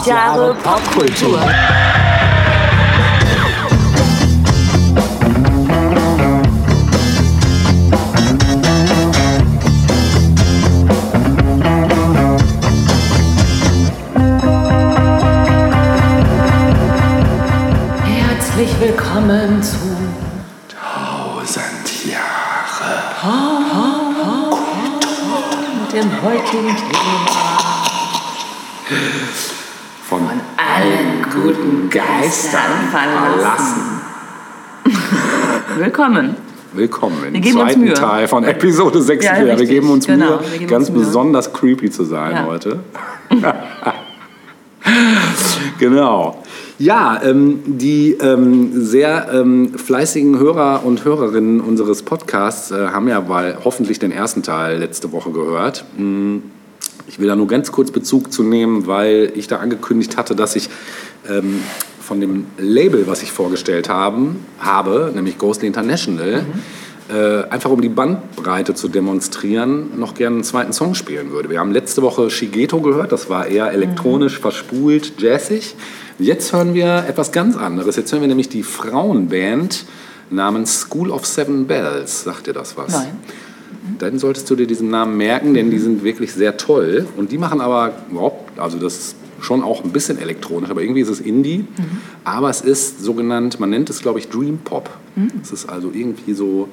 1000 Jahre Popkultur. Herzlich willkommen zu Tausend Jahre. mit dem heutigen Thema allen guten Geistern verlassen. Willkommen. Willkommen im Wir geben uns zweiten Mühe. Teil von Episode 6. Ja, wir geben uns Genau, Mühe, geben ganz uns Mühe. besonders creepy zu sein Ja. heute. genau. Ja, ähm, die ähm, sehr ähm, fleißigen Hörer und Hörerinnen unseres Podcasts äh, haben ja mal hoffentlich den ersten Teil letzte Woche gehört. Mm, Ich will da nur ganz kurz Bezug zu nehmen, weil ich da angekündigt hatte, dass ich ähm, von dem Label, was ich vorgestellt haben, habe, nämlich Ghostly International, äh, einfach um die Bandbreite zu demonstrieren, noch gerne einen zweiten Song spielen würde. Wir haben letzte Woche Shigeto gehört, das war eher elektronisch, verspult, jazzig. Jetzt hören wir etwas ganz anderes. Jetzt hören wir nämlich die Frauenband namens School of Seven Bells. Sagt dir das was? Nein. Dann solltest du dir diesen Namen merken, denn die sind wirklich sehr toll. Und die machen aber überhaupt, also das ist schon auch ein bisschen elektronisch, aber irgendwie ist es Indie. Aber es ist sogenannt, man nennt es glaube ich Dream Pop. Es ist also irgendwie so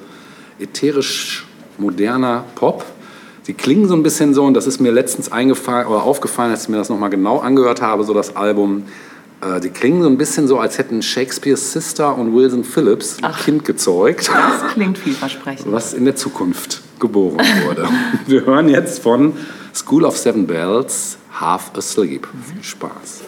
ätherisch moderner Pop. Sie klingen so ein bisschen so, und das ist mir letztens eingefallen oder aufgefallen, als ich mir das nochmal genau angehört habe, so das Album. Äh, die klingen so ein bisschen so, als hätten Shakespeare's Sister und Wilson Phillips ein Kind gezeugt Das klingt vielversprechend. was in der Zukunft geboren wurde. Wir hören jetzt von School of Seven Bells, Half Asleep. Viel Spaß.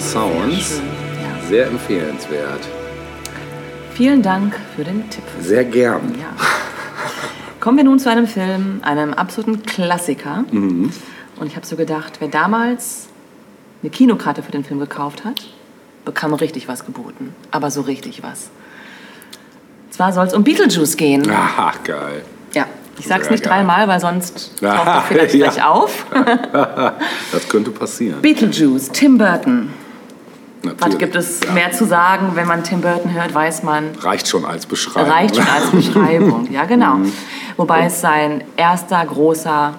Verträumte Sounds. Sehr empfehlenswert. Vielen Dank für den Tipp. Sehr gern. Ja. Kommen wir nun zu einem Film, einem absoluten Klassiker. Mhm. Und ich habe so gedacht, wer damals eine Kinokarte für den Film gekauft hat, bekam richtig was geboten. Aber so richtig was. Zwar soll es um Beetlejuice gehen. Aha, geil. Ja, ich sag's Sehr nicht geil. dreimal, weil sonst taucht er vielleicht ja. gleich auf. Das könnte passieren. Beetlejuice, Tim Burton. Natürlich. Was gibt es Ja. mehr zu sagen? Wenn man Tim Burton hört, weiß man, Reicht schon als Beschreibung. reicht schon als Beschreibung. Ja, genau. Mhm. Wobei es sein erster großer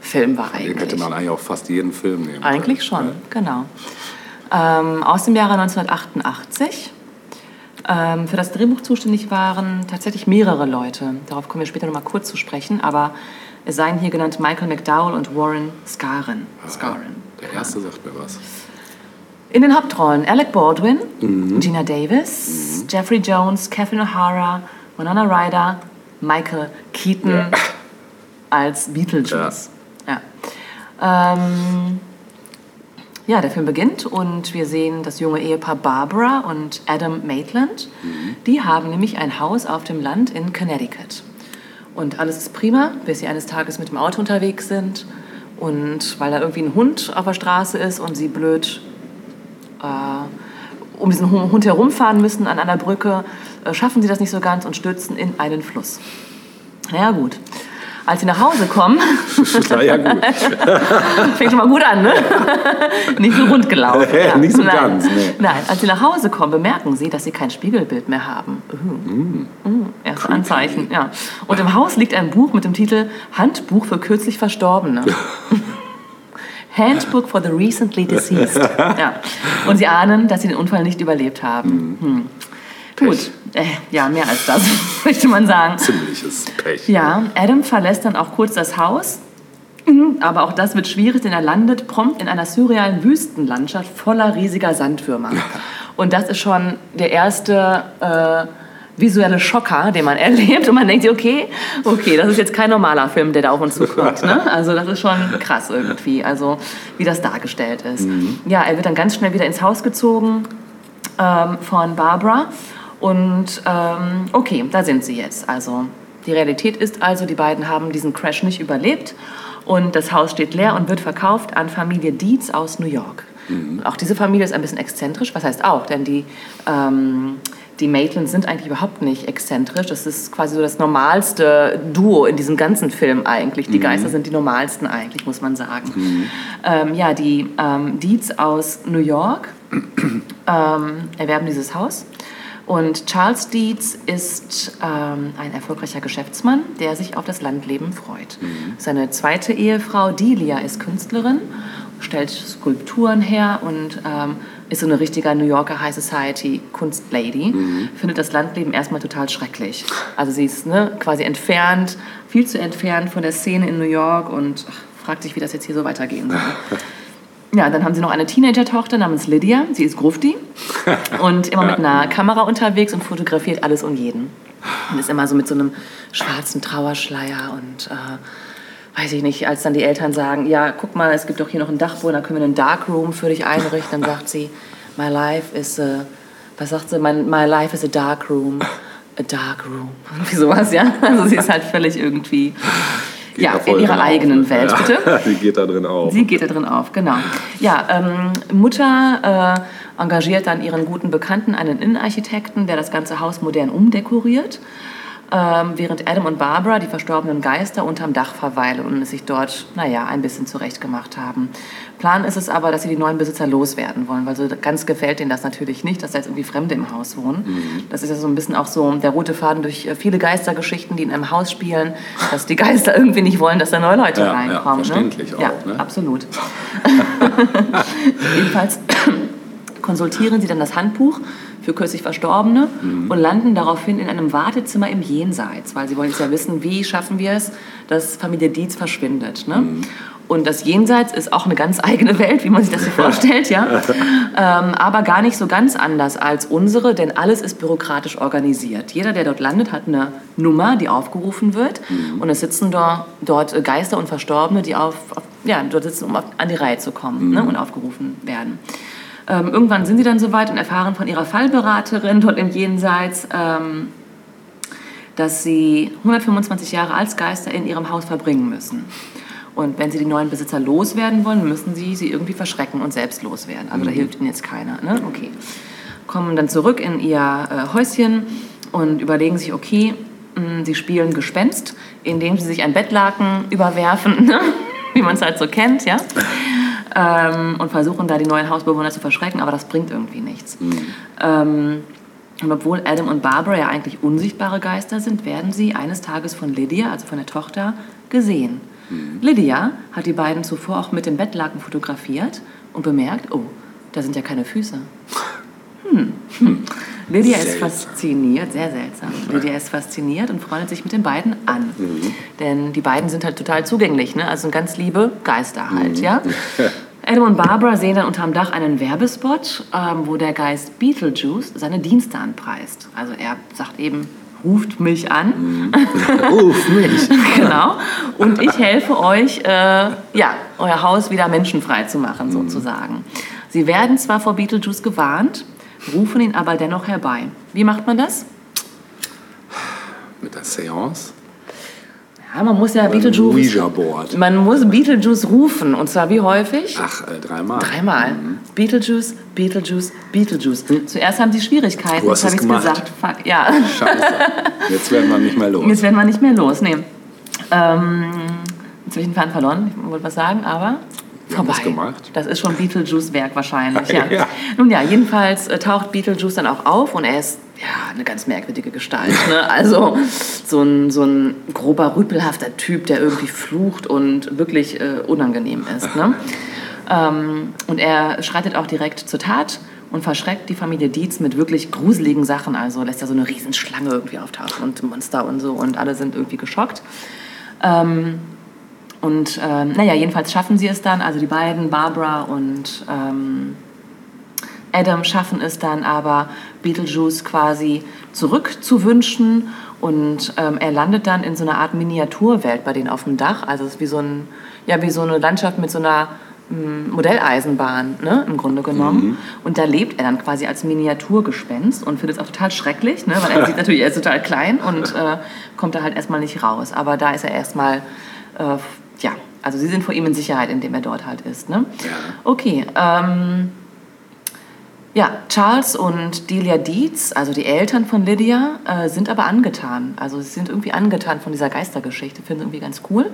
Film war Den hätte eigentlich. man eigentlich auch fast jeden Film nehmen Eigentlich schon, genau. Ähm, aus dem Jahre 1988. Ähm, für das Drehbuch zuständig waren tatsächlich mehrere Leute. Darauf kommen wir später noch mal kurz zu sprechen. Aber es seien hier genannt Michael McDowell und Warren Scarron. Scarron. Der erste sagt mir was. In den Hauptrollen Alec Baldwin, Mhm. Gina Davis, Jeffrey Jones, Catherine O'Hara, Winona Ryder, Michael Keaton als Beetlejuice. Ja. Ähm, ja, der Film beginnt und wir sehen das junge Ehepaar Barbara und Adam Maitland. Die haben nämlich ein Haus auf dem Land in Connecticut. Und alles ist prima, bis sie eines Tages mit dem Auto unterwegs sind. Und weil da irgendwie ein Hund auf der Straße ist und sie blöd äh, um diesen Hu- Hund herumfahren müssen an einer Brücke, äh, schaffen sie das nicht so ganz und stürzen in einen Fluss. Naja, gut. Als sie nach Hause kommen, Na ja, gut. fängt schon mal gut an, ne? nicht so rund gelaufen. Nicht so ganz, nee. Nein, als sie nach Hause kommen, bemerken sie, dass sie kein Spiegelbild mehr haben. Uh. Uh, erste Anzeichen, ja. Und im Haus liegt ein Buch mit dem Titel Handbuch für kürzlich Verstorbene. Handbook for the recently deceased. Ja. Und sie ahnen, dass sie den Unfall nicht überlebt haben. Hm. Gut, äh, ja, mehr als das, möchte man sagen. Ziemliches Pech. Ja, Adam verlässt dann auch kurz das Haus. Mhm, Aber auch das wird schwierig, denn er landet prompt in einer surrealen Wüstenlandschaft voller riesiger Sandwürmer. Und das ist schon der erste äh, visuelle Schocker, den man erlebt. Und man denkt sich, okay, okay, das ist jetzt kein normaler Film, der da auf uns zukommt. Ne? Also das ist schon krass irgendwie, also wie das dargestellt ist. Ja, er wird dann ganz schnell wieder ins Haus gezogen ähm, von Barbara. Und ähm, okay, da sind sie jetzt. Also die Realität ist also, die beiden haben diesen Crash nicht überlebt und das Haus steht leer und wird verkauft an Familie Dietz aus New York. Auch diese Familie ist ein bisschen exzentrisch, was heißt auch, denn die, ähm, die Maitlands sind eigentlich überhaupt nicht exzentrisch. Das ist quasi so das normalste Duo in diesem ganzen Film eigentlich. Die Geister sind die normalsten eigentlich, muss man sagen. Ähm, ja, die ähm, Dietz aus New York ähm, erwerben dieses Haus. Und Charles Dietz ist ähm, ein erfolgreicher Geschäftsmann, der sich auf das Landleben freut. Seine zweite Ehefrau Delia ist Künstlerin, stellt Skulpturen her und ähm, ist so eine richtige New Yorker High Society Kunstlady. Findet das Landleben erstmal total schrecklich. Also sie ist ne, quasi entfernt, viel zu entfernt von der Szene in New York und ach, fragt sich, wie das jetzt hier so weitergehen soll. Ja, dann haben sie noch eine Teenager-Tochter namens Lydia. Sie ist Grufti und immer mit einer Kamera unterwegs und fotografiert alles und jeden. Und ist immer so mit so einem schwarzen Trauerschleier und äh, weiß ich nicht, als dann die Eltern sagen, ja, guck mal, es gibt doch hier noch einen Dachboden, da können wir einen Darkroom für dich einrichten. Dann sagt sie, my life is a, was sagt sie, my, my life is a dark room, a dark room. Irgendwie sowas, ja. Also sie ist halt völlig irgendwie, Geht ja, in ihrer auf, eigenen ne? Welt, Ja, bitte. Die geht da drin auf. Sie geht da drin auf, genau. Ja, ähm, Mutter äh, engagiert dann ihren guten Bekannten, einen Innenarchitekten, der das ganze Haus modern umdekoriert. Ähm, während Adam und Barbara, die verstorbenen Geister, unterm Dach verweilen und sich dort, naja, ein bisschen zurechtgemacht haben. Plan ist es aber, dass sie die neuen Besitzer loswerden wollen, weil so ganz gefällt denen das natürlich nicht, dass da jetzt irgendwie Fremde im Haus wohnen. Das ist ja so ein bisschen auch so der rote Faden durch äh, viele Geistergeschichten, die in einem Haus spielen, dass die Geister irgendwie nicht wollen, dass da neue Leute Ja, ja, reinkommen. verständlich ne? auch, Ja, ne? absolut. Jedenfalls konsultieren sie dann das Handbuch für kürzlich Verstorbene Mhm. und landen daraufhin in einem Wartezimmer im Jenseits, weil sie wollen jetzt ja wissen, wie schaffen wir es, dass Familie Dietz verschwindet. Ne? Mhm. Und das Jenseits ist auch eine ganz eigene Welt, wie man sich das so vorstellt, ja. ähm, aber gar nicht so ganz anders als unsere, denn alles ist bürokratisch organisiert. Jeder, der dort landet, hat eine Nummer, die aufgerufen wird. Und es sitzen dort, dort Geister und Verstorbene, die auf, auf ja, dort sitzen, um auf, an die Reihe zu kommen ne, und aufgerufen werden. Ähm, irgendwann sind sie dann soweit und erfahren von ihrer Fallberaterin dort im Jenseits, ähm, dass sie 125 Jahre als Geister in ihrem Haus verbringen müssen. Und wenn sie die neuen Besitzer loswerden wollen, müssen sie sie irgendwie verschrecken und selbst loswerden. Also da hilft ihnen jetzt keiner. Ne? Okay. Kommen dann zurück in ihr äh, Häuschen und überlegen sich, okay, mh, sie spielen Gespenst, indem sie sich ein Bettlaken überwerfen, ne? wie man es halt so kennt, ja. Ähm, und versuchen da die neuen Hausbewohner zu verschrecken, aber das bringt irgendwie nichts. Ähm, und obwohl Adam und Barbara ja eigentlich unsichtbare Geister sind, werden sie eines Tages von Lydia, also von der Tochter, gesehen. Lydia hat die beiden zuvor auch mit dem Bettlaken fotografiert und bemerkt, oh, da sind ja keine Füße. Hm. Hm. Lydia ist Seltsam. fasziniert, sehr seltsam. Lydia ist fasziniert und freundet sich mit den beiden an. Denn die beiden sind halt total zugänglich, ne? also ganz liebe Geister halt, ja. Adam und Barbara sehen dann unterm Dach einen Werbespot, ähm, wo der Geist Beetlejuice seine Dienste anpreist. Also er sagt eben, ruft mich an. Ruf mich. genau. Und ich helfe euch, äh, ja, euer Haus wieder menschenfrei zu machen, sozusagen. Sie werden zwar vor Beetlejuice gewarnt, rufen ihn aber dennoch herbei. Wie macht man das? Mit der Seance. Ja, man muss ja Beim Beetlejuice. Ouija-Board. Man muss Beetlejuice rufen. Und zwar wie häufig? Ach, äh, dreimal. Dreimal. Beetlejuice, Beetlejuice, Beetlejuice. Zuerst haben sie Schwierigkeiten. Du hast Jetzt habe ich gemacht. gesagt. Fuck, ja. Scheiße. Jetzt werden wir nicht mehr los. Jetzt werden wir nicht mehr los. Nee. Ähm, jetzt habe ich den Faden verloren. Ich wollte was sagen, aber Wir vorbei. es gemacht. Das ist schon Beetlejuice-Werk wahrscheinlich. Ja. Ja. Nun ja, jedenfalls äh, taucht Beetlejuice dann auch auf und er ist ja eine ganz merkwürdige Gestalt. Ne? Also so ein, so ein grober, rüpelhafter Typ, der irgendwie flucht und wirklich äh, unangenehm ist. Ne? Ähm, und er schreitet auch direkt zur Tat und verschreckt die Familie Dietz mit wirklich gruseligen Sachen. Also lässt er so eine Riesenschlange irgendwie auftauchen und Monster und so und alle sind irgendwie geschockt. Ähm, und ähm, naja, jedenfalls schaffen sie es dann, also die beiden, Barbara und ähm, Adam schaffen es dann aber, Beetlejuice quasi zurückzuwünschen und ähm, er landet dann in so einer Art Miniaturwelt bei denen auf dem Dach. Also es ist wie so, ein, ja, wie so eine Landschaft mit so einer mm, Modelleisenbahn, ne, im Grunde genommen. Und da lebt er dann quasi als Miniaturgespenst und findet es auch total schrecklich, ne, weil er sieht natürlich, er ist total klein und äh, kommt da halt erstmal nicht raus. Aber da ist er erstmal, äh, ja, also sie sind vor ihm in Sicherheit, indem er dort halt ist. Ne? Ja. Okay, ähm, ja, Charles und Delia Dietz, also die Eltern von Lydia, äh, sind aber angetan. Also sie sind irgendwie angetan von dieser Geistergeschichte, finden sie irgendwie ganz cool.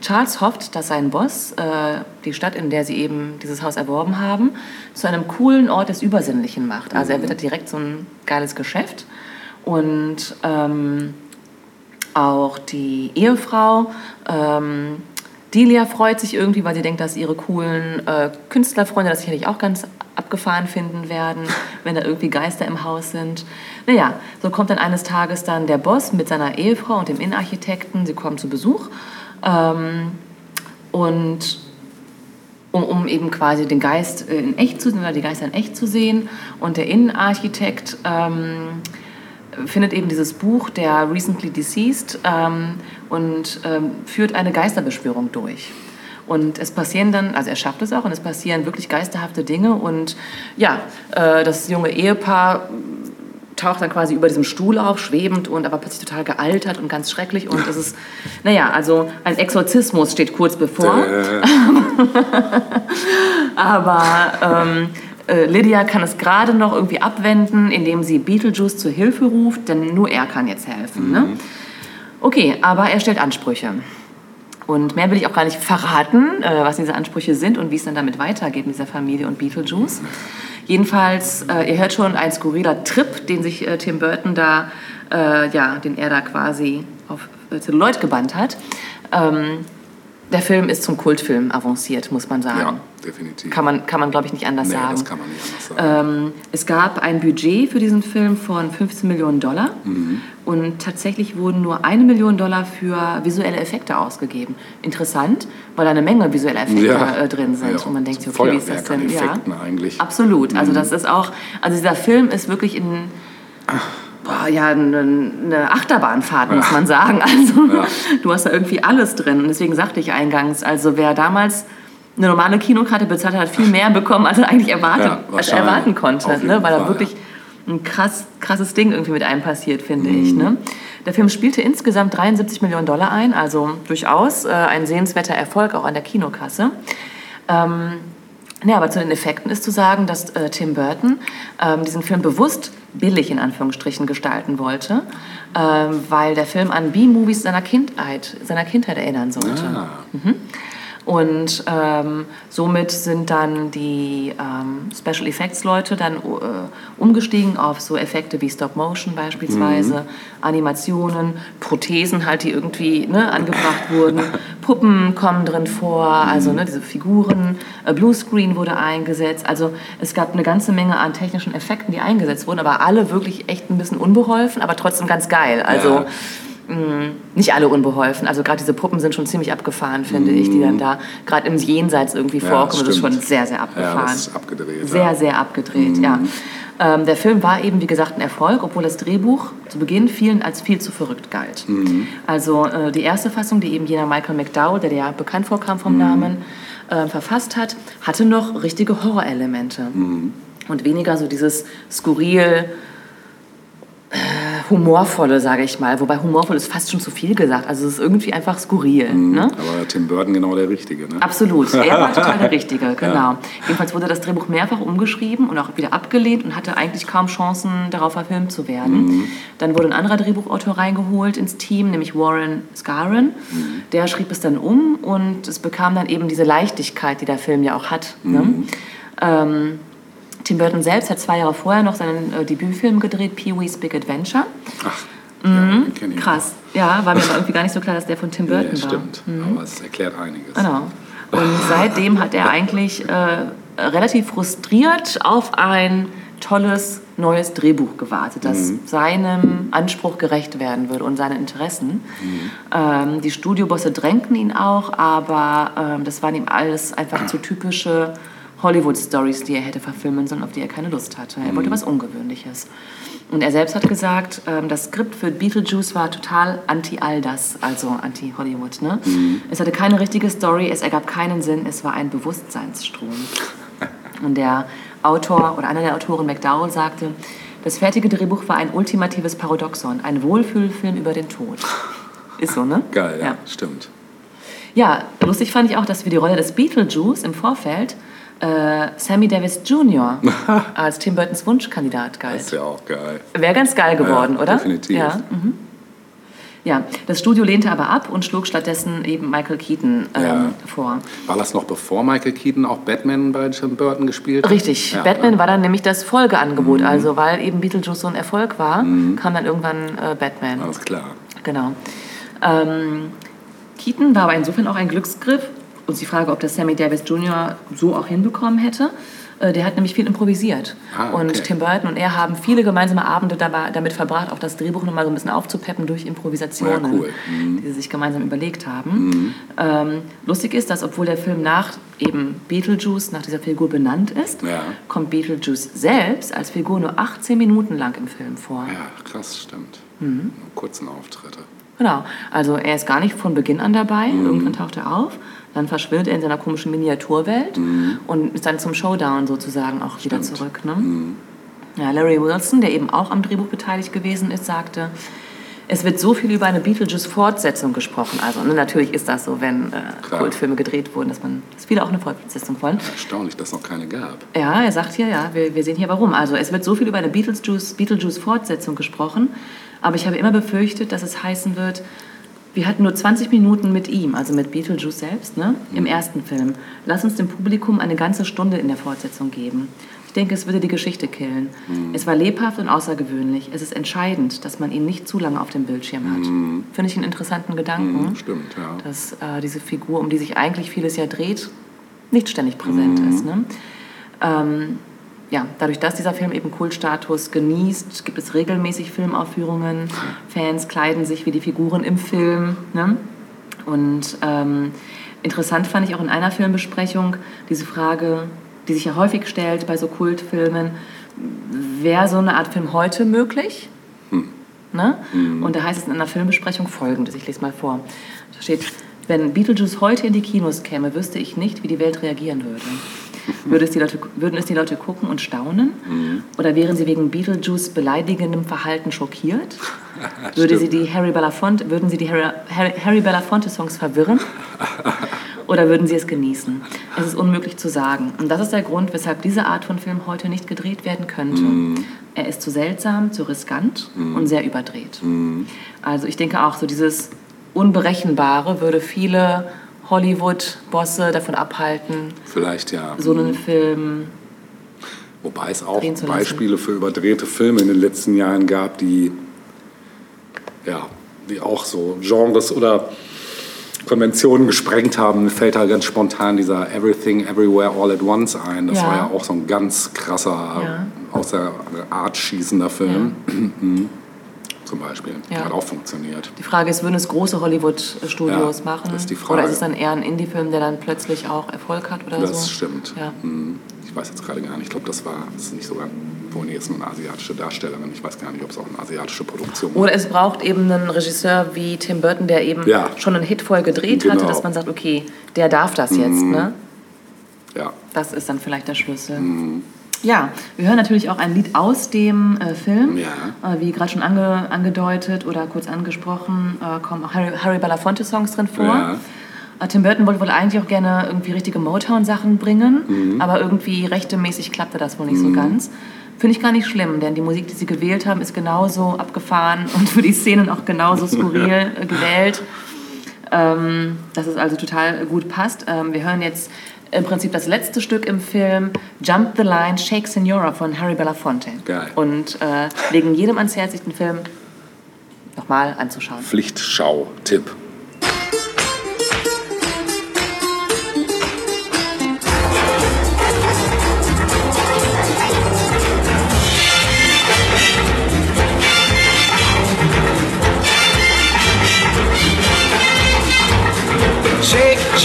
Charles hofft, dass sein Boss äh, die Stadt, in der sie eben dieses Haus erworben haben, zu einem coolen Ort des Übersinnlichen macht. Also er wird da direkt so ein geiles Geschäft. Und ähm, auch die Ehefrau ähm, Delia freut sich irgendwie, weil sie denkt, dass ihre coolen äh, Künstlerfreunde das sicherlich auch ganz abgefahren finden werden, wenn da irgendwie Geister im Haus sind. Naja, so kommt dann eines Tages dann der Boss mit seiner Ehefrau und dem Innenarchitekten. Sie kommen zu Besuch. Ähm, und um, um eben quasi den Geist in echt zu sehen oder die Geister in echt zu sehen. Und der Innenarchitekt ähm, findet eben dieses Buch, der Recently Deceased, ähm, und ähm, führt eine Geisterbeschwörung durch. Und es passieren dann, also er schafft es auch, und es passieren wirklich geisterhafte Dinge. Und ja, äh, das junge Ehepaar taucht dann quasi über diesem Stuhl auf, schwebend und aber plötzlich total gealtert und ganz schrecklich. Und es ist, naja, also ein Exorzismus steht kurz bevor. Äh, Aber ähm, äh, Lydia kann es gerade noch irgendwie abwenden, indem sie Beetlejuice zur Hilfe ruft, denn nur er kann jetzt helfen. Ne? Okay, aber er stellt Ansprüche. Und mehr will ich auch gar nicht verraten, äh, was diese Ansprüche sind und wie es dann damit weitergeht mit dieser Familie und Beetlejuice. Jedenfalls, äh, ihr hört schon, ein skurriler Trip, den sich äh, Tim Burton da, äh, ja, den er da quasi auf äh, Celluloid gebannt hat. Ähm, der Film ist zum Kultfilm avanciert, muss man sagen. ja, definitiv. Kann man, kann man glaube ich, nicht anders nee, sagen. das kann man nicht anders sagen. Ähm, es gab ein Budget für diesen Film von 15 Millionen Dollar Mhm. und tatsächlich wurden nur eine Million Dollar für visuelle Effekte ausgegeben. Interessant, weil da eine Menge visuelle Effekte Ja. äh, drin sind. Ja, und man denkt sich, okay, wie ist das denn? Effekten eigentlich. Mhm. Absolut. Also das ist auch, also dieser Film ist wirklich in, boah, ja, eine, eine Achterbahnfahrt, muss man sagen. Also Ja. du hast da irgendwie alles drin. Und deswegen sagte ich eingangs, also wer damals eine normale Kinokarte bezahlt hat, hat viel mehr bekommen, als er eigentlich erwartet, Ja, als er erwarten konnte. Ne? Weil da wirklich ein krass, krasses Ding irgendwie mit einem passiert, finde ich. Mhm. Ne? Der Film spielte insgesamt 73 Millionen Dollar ein, also durchaus äh, ein sehenswerter Erfolg auch an der Kinokasse. Ähm, ja, aber zu den Effekten ist zu sagen, dass äh, Tim Burton ähm, diesen Film bewusst billig in Anführungsstrichen gestalten wollte, ähm, weil der Film an B-Movies seiner Kindheit, seiner Kindheit erinnern sollte. Ah, Und ähm, somit sind dann die ähm, Special Effects Leute dann äh, umgestiegen auf so Effekte wie Stop Motion beispielsweise, Animationen, Prothesen halt, die irgendwie ne, angebracht wurden, Puppen kommen drin vor, also ne, diese Figuren, äh, Bluescreen wurde eingesetzt, also es gab eine ganze Menge an technischen Effekten, die eingesetzt wurden, aber alle wirklich echt ein bisschen unbeholfen, aber trotzdem ganz geil. Also Ja. Mh, nicht alle unbeholfen. Also gerade diese Puppen sind schon ziemlich abgefahren, finde ich, die dann da gerade im Jenseits irgendwie Ja, vorkommen. Das ist schon sehr, sehr ja, abgefahren. das ist abgedreht. Sehr, ja. sehr abgedreht, ja. Ähm, der Film war eben, wie gesagt, ein Erfolg, obwohl das Drehbuch zu Beginn vielen als viel zu verrückt galt. Also äh, die erste Fassung, die eben jener Michael McDowell, der ja bekannt vorkam vom Namen, äh, verfasst hat, hatte noch richtige Horrorelemente. Und weniger so dieses skurril, äh, humorvolle, sage ich mal. Wobei humorvoll ist fast schon zu viel gesagt. Also es ist irgendwie einfach skurril. Ne? Aber Tim Burton genau der Richtige, ne? Absolut, er war total der Richtige, genau. Jedenfalls wurde das Drehbuch mehrfach umgeschrieben und auch wieder abgelehnt und hatte eigentlich kaum Chancen, darauf verfilmt zu werden. Dann wurde ein anderer Drehbuchautor reingeholt ins Team, nämlich Warren Scarron. Der schrieb es dann um und es bekam dann eben diese Leichtigkeit, die der Film ja auch hat. Ne? Ähm, Tim Burton selbst hat zwei Jahre vorher noch seinen äh, Debütfilm gedreht, Pee-wee's Big Adventure. Ach, ja, den kenn ich Mhm. Krass, ja, war mir aber irgendwie gar nicht so klar, dass der von Tim Ja, Burton war. stimmt. Aber es erklärt einiges. Genau. Und seitdem hat er eigentlich äh, relativ frustriert auf ein tolles neues Drehbuch gewartet, das seinem Anspruch gerecht werden würde und seinen Interessen. Ähm, die Studiobosse drängten ihn auch, aber ähm, das waren ihm alles einfach zu typische Hollywood-Stories, die er hätte verfilmen sollen, auf die er keine Lust hatte. Er wollte was Ungewöhnliches. Und er selbst hat gesagt, ähm, das Skript für Beetlejuice war total anti all das, also anti Hollywood. Ne? Es hatte keine richtige Story, es ergab keinen Sinn, es war ein Bewusstseinsstrom. Und der Autor oder einer der Autoren McDowell sagte, das fertige Drehbuch war ein ultimatives Paradoxon, ein Wohlfühlfilm über den Tod. Ist so, ne? Geil, ja, ja. stimmt. Ja, lustig fand ich auch, dass für die Rolle des Beetlejuice im Vorfeld äh, Sammy Davis Jr. als Tim Burtons Wunschkandidat Das galt. ist ja auch geil. Wäre ganz geil geworden, Ja, oder? definitiv. Ja, mhm. ja, das Studio lehnte aber ab und schlug stattdessen eben Michael Keaton ähm, Ja. vor. War das noch bevor Michael Keaton auch Batman bei Tim Burton gespielt hat? Richtig, Batman war dann nämlich das Folgeangebot. Also, weil eben Beetlejuice so ein Erfolg war, kam dann irgendwann äh, Batman. Alles klar. Genau. Ähm, Keaton war aber insofern auch ein Glücksgriff. Und die Frage, ob das Sammy Davis Jr. so auch hinbekommen hätte. Äh, Der hat nämlich viel improvisiert. Ah, okay. Und Tim Burton und er haben viele gemeinsame Abende dabei, damit verbracht, auch das Drehbuch nochmal so ein bisschen aufzupeppen durch Improvisationen, Ja, cool. Mhm. die sie sich gemeinsam überlegt haben. Ähm, lustig ist, dass obwohl der Film nach eben Beetlejuice, nach dieser Figur benannt ist, Ja. kommt Beetlejuice selbst als Figur nur 18 Minuten lang im Film vor. Ja, krass, stimmt. Mhm. Kurzen Auftritte. Genau, also er ist gar nicht von Beginn an dabei. Mhm. Irgendwann taucht er auf, dann verschwindet er in seiner komischen Miniaturwelt und ist dann zum Showdown sozusagen auch wieder Mhm. Stimmt. zurück. Ne? Ja, Larry Wilson, der eben auch am Drehbuch beteiligt gewesen ist, sagte, es wird so viel über eine Beetlejuice-Fortsetzung gesprochen. Also ne, natürlich ist das so, wenn äh. Kultfilme gedreht wurden, dass, man, dass viele auch eine Fortsetzung wollen. Erstaunlich, dass es noch keine gab. Ja, er sagt hier, ja, wir, wir sehen hier warum. Also es wird so viel über eine Beetlejuice- Beetlejuice-Fortsetzung gesprochen, aber ich habe immer befürchtet, dass es heißen wird, wir hatten nur 20 Minuten mit ihm, also mit Beetlejuice selbst, ne, im ersten Film. Lass uns dem Publikum eine ganze Stunde in der Fortsetzung geben. Ich denke, es würde die Geschichte killen. Es war lebhaft und außergewöhnlich. Es ist entscheidend, dass man ihn nicht zu lange auf dem Bildschirm hat. Finde ich einen interessanten Gedanken Hm, Stimmt, ja. dass äh, diese Figur, um die sich eigentlich vieles ja dreht, nicht ständig präsent ist. Ne? Ähm, ja, dadurch, dass dieser Film eben Kultstatus genießt, gibt es regelmäßig Filmaufführungen. Fans kleiden sich wie die Figuren im Film. Ne? Und ähm, interessant fand ich auch in einer Filmbesprechung diese Frage, die sich ja häufig stellt bei so Kultfilmen, wäre so eine Art Film heute möglich? Ne? Und da heißt es in einer Filmbesprechung folgendes, ich lese mal vor. Da steht, wenn Beetlejuice heute in die Kinos käme, wüsste ich nicht, wie die Welt reagieren würde. Würde es die Leute, würden es die Leute gucken und staunen? Oder wären sie wegen Beetlejuice beleidigendem Verhalten schockiert? Würde sie die Harry Belafonte, würden sie die Harry, Harry, Harry Belafonte Songs verwirren? Oder würden sie es genießen? Es ist unmöglich zu sagen. Und das ist der Grund, weshalb diese Art von Film heute nicht gedreht werden könnte. Er ist zu seltsam, zu riskant und sehr überdreht. Also ich denke auch, so dieses Unberechenbare würde viele Hollywood-Bosse davon abhalten, Vielleicht ja. so einen Film. Wobei es auch. Beispiele für überdrehte Filme in den letzten Jahren gab, die, ja, die auch so Genres oder Konventionen gesprengt haben. Mir fällt da ganz spontan dieser Everything Everywhere All at Once ein. Das Ja. war ja auch so ein ganz krasser, Ja. aus der Art schießender Film. Zum Beispiel. Ja. Hat auch funktioniert. Die Frage ist, würden es große Hollywood-Studios Ja, machen? das ist die Frage. Oder ist es dann eher ein Indie-Film, der dann plötzlich auch Erfolg hat oder so? Das stimmt. Ja. Hm, Ich weiß jetzt gerade gar nicht. Ich glaube, das war das ist nicht sogar. Nee, ist nur eine asiatische Darstellerin. Ich weiß gar nicht, ob es auch eine asiatische Produktion war. Oder es braucht eben einen Regisseur wie Tim Burton, der eben Ja. schon einen Hit voll gedreht Genau. hatte, dass man sagt, okay, der darf das jetzt. Ne? Ja. Das ist dann vielleicht der Schlüssel. Mhm. Ja, wir hören natürlich auch ein Lied aus dem äh, Film. Ja. Äh, wie gerade schon ange, angedeutet oder kurz angesprochen, äh, kommen auch Harry, Harry Belafonte-Songs drin vor. Ja. Äh, Tim Burton wollte wohl eigentlich auch gerne irgendwie richtige Motown-Sachen bringen, Mhm. aber irgendwie rechtemäßig klappte das wohl nicht so ganz. Finde ich gar nicht schlimm, denn die Musik, die sie gewählt haben, ist genauso abgefahren und für die Szenen auch genauso skurril äh, gewählt, ähm, dass es also total gut passt. Ähm, wir hören jetzt im Prinzip das letzte Stück im Film, Jump the Line, Shake Senora von Harry Belafonte. Geil. Und äh, legen jedem ans Herz, sich den Film nochmal anzuschauen. Pflichtschau-Tipp.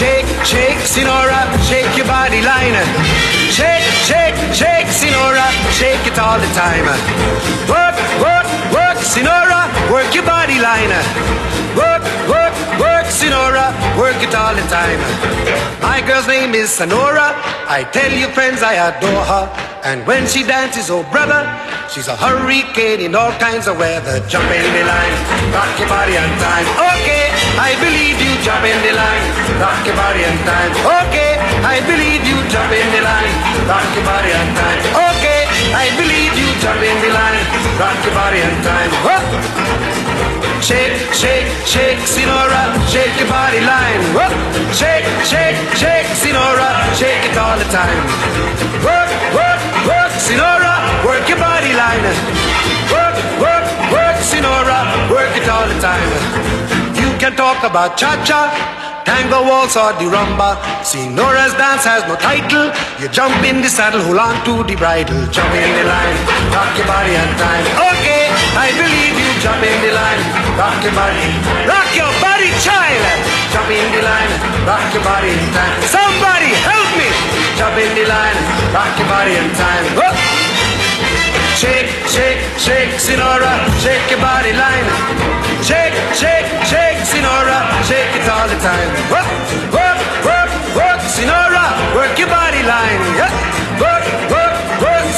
Shake, shake, Sinora, shake your body line. Shake, shake, shake, Sinora, shake it all the time. Work, work, work, Sinora, work your body line. Work, work, work, Sinora, work it all the time. My girl's name is Sonora. I tell you, friends, I adore her. And when she dances, oh brother, she's a hurricane in all kinds of weather. Jump in the line, rock your body on time. Okay, I believe you. Jump in the line, rock your body on time. Okay, I believe you. Jump in the line, rock your body on time. Okay, I believe you. Jump in the line, rock your body on time. Whoop. Shake, shake, shake, Sinora, shake your body line. Work, Shake, shake, shake, Sinora, shake it all the time. Work, work, work, Sinora, work your body line. Work, work, work, Sinora, work it all the time. You can talk about cha-cha, tango waltz or the rumba. Sinora's dance has no title. You jump in the saddle, hold on to the bridle. Jump in the line, rock your body on time. Okay, I believe you. Jump in the line, rock your body. Rock your body, child. Jump in the line, rock your body in time. Somebody help me. Jump in the line, rock your body in time. Whoop. Shake, shake, shake, Sinora, shake your body line. Shake, shake, shake, Sinora, shake it all the time. Work, work, work, work, Sinora, work your body line. Yeah.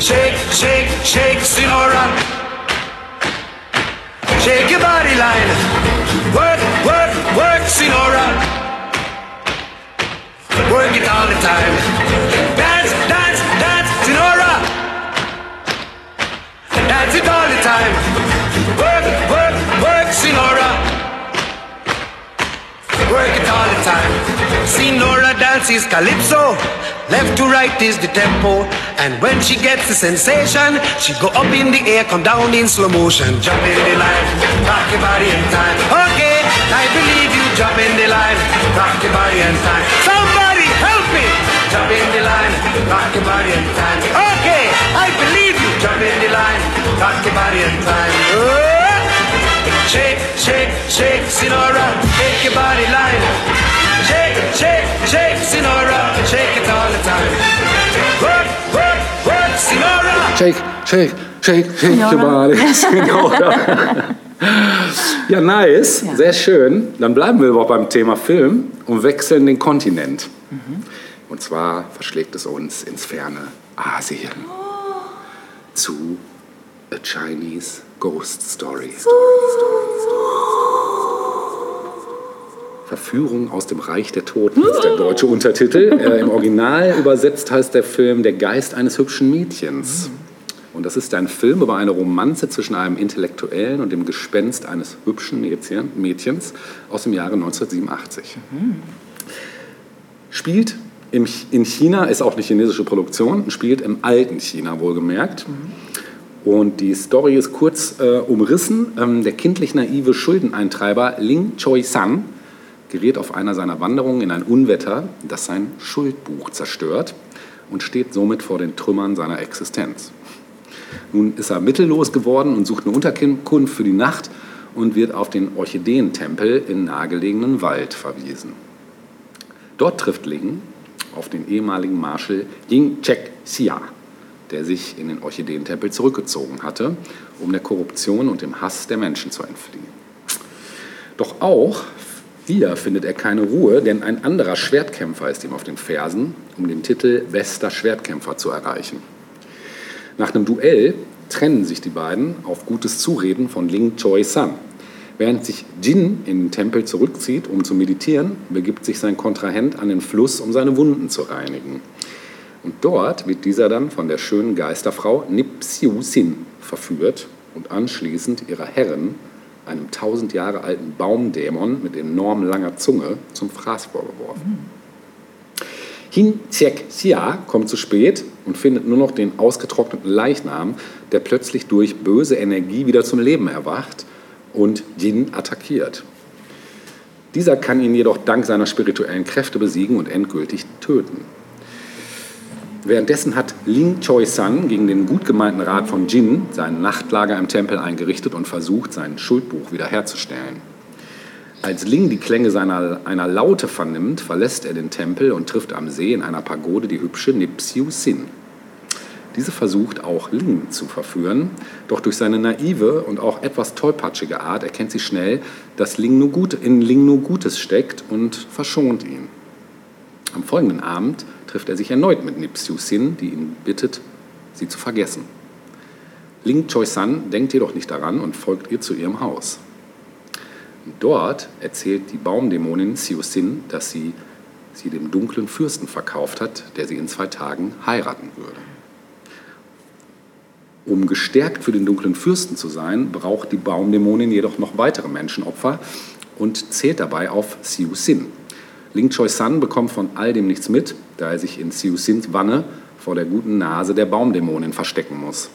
Shake, shake, shake, Sinora. Shake your body line. Work, work, work, Sinora. Work it all the time. Dance, dance, dance, Sinora. Dance it all the time. Work, work, work, sexy Nora. Work it all the time. See Nora dances calypso. Left to right is the tempo. And when she gets the sensation, she go up in the air, come down in slow motion. Jump in the line, rock your body in time. Okay, I believe you. Jump in the line, rock your body in time. Somebody help me. Jump in the line, rock your body in time. Okay, I believe you. Jump in the line, rock your body in time. Oh. Shake, shake, shake, Sinora, shake your body line. Shake, shake, shake, Sinora, shake it all the time. Work, work, work, Sinora. Shake, shake, shake, shake Ja, your body. Sinora. Ja, nice, Ja. sehr schön. Dann bleiben wir aber beim Thema Film und wechseln den Kontinent. Und zwar verschlägt es uns ins ferne Asien zu A Chinese Ghost Story. Verführung aus dem Reich der Toten ist der deutsche Untertitel. Äh, Im Original übersetzt heißt der Film Der Geist eines hübschen Mädchens. Und das ist ein Film über eine Romanze zwischen einem Intellektuellen und dem Gespenst eines hübschen Mädchen- Mädchens aus dem Jahre 1987. Spielt in China, ist auch eine chinesische Produktion, spielt im alten China wohlgemerkt. Und die Story ist kurz äh, umrissen. Ähm, der kindlich naive Schuldeneintreiber Ling Choi-san gerät auf einer seiner Wanderungen in ein Unwetter, das sein Schuldbuch zerstört und steht somit vor den Trümmern seiner Existenz. Nun ist er mittellos geworden und sucht eine Unterkunft für die Nacht und wird auf den Orchideentempel im nahegelegenen Wald verwiesen. Dort trifft Ling auf den ehemaligen Marschall Ying Chek Xia, der sich in den Orchideentempel zurückgezogen hatte, um der Korruption und dem Hass der Menschen zu entfliehen. Doch auch hier findet er keine Ruhe, denn ein anderer Schwertkämpfer ist ihm auf den Fersen, um den Titel Bester Schwertkämpfer zu erreichen. Nach einem Duell trennen sich die beiden auf gutes Zureden von Ling Choi-san. Während sich Jin in den Tempel zurückzieht, um zu meditieren, begibt sich sein Kontrahent an den Fluss, um seine Wunden zu reinigen. Und dort wird dieser dann von der schönen Geisterfrau Nip Siu Sin verführt und anschließend ihrer Herrin, einem tausend Jahre alten Baumdämon mit enorm langer Zunge, zum Fraß vorgeworfen. Hin Tjek Xia kommt zu spät und findet nur noch den ausgetrockneten Leichnam, der plötzlich durch böse Energie wieder zum Leben erwacht und Jin attackiert. Dieser kann ihn jedoch dank seiner spirituellen Kräfte besiegen und endgültig töten. Währenddessen hat Ling Choi-san gegen den gut gemeinten Rat von Jin sein Nachtlager im Tempel eingerichtet und versucht, sein Schuldbuch wiederherzustellen. Als Ling die Klänge seiner, einer Laute vernimmt, verlässt er den Tempel und trifft am See in einer Pagode die hübsche Nipsiu Sin. Diese versucht auch Ling zu verführen, doch durch seine naive und auch etwas tollpatschige Art erkennt sie schnell, dass Ling nur gut, in Ling nur Gutes steckt und verschont ihn. Am folgenden Abend trifft er sich erneut mit Nipsiu Sin, die ihn bittet, sie zu vergessen. Ling Choi-san denkt jedoch nicht daran und folgt ihr zu ihrem Haus. Dort erzählt die Baumdämonin Siu Sin, dass sie sie dem dunklen Fürsten verkauft hat, der sie in zwei Tagen heiraten würde. Um gestärkt für den dunklen Fürsten zu sein, braucht die Baumdämonin jedoch noch weitere Menschenopfer und zählt dabei auf Siu Sin. Ling Choi-san bekommt von all dem nichts mit, da er sich in Siu Sins Wanne vor der guten Nase der Baumdämonin verstecken muss.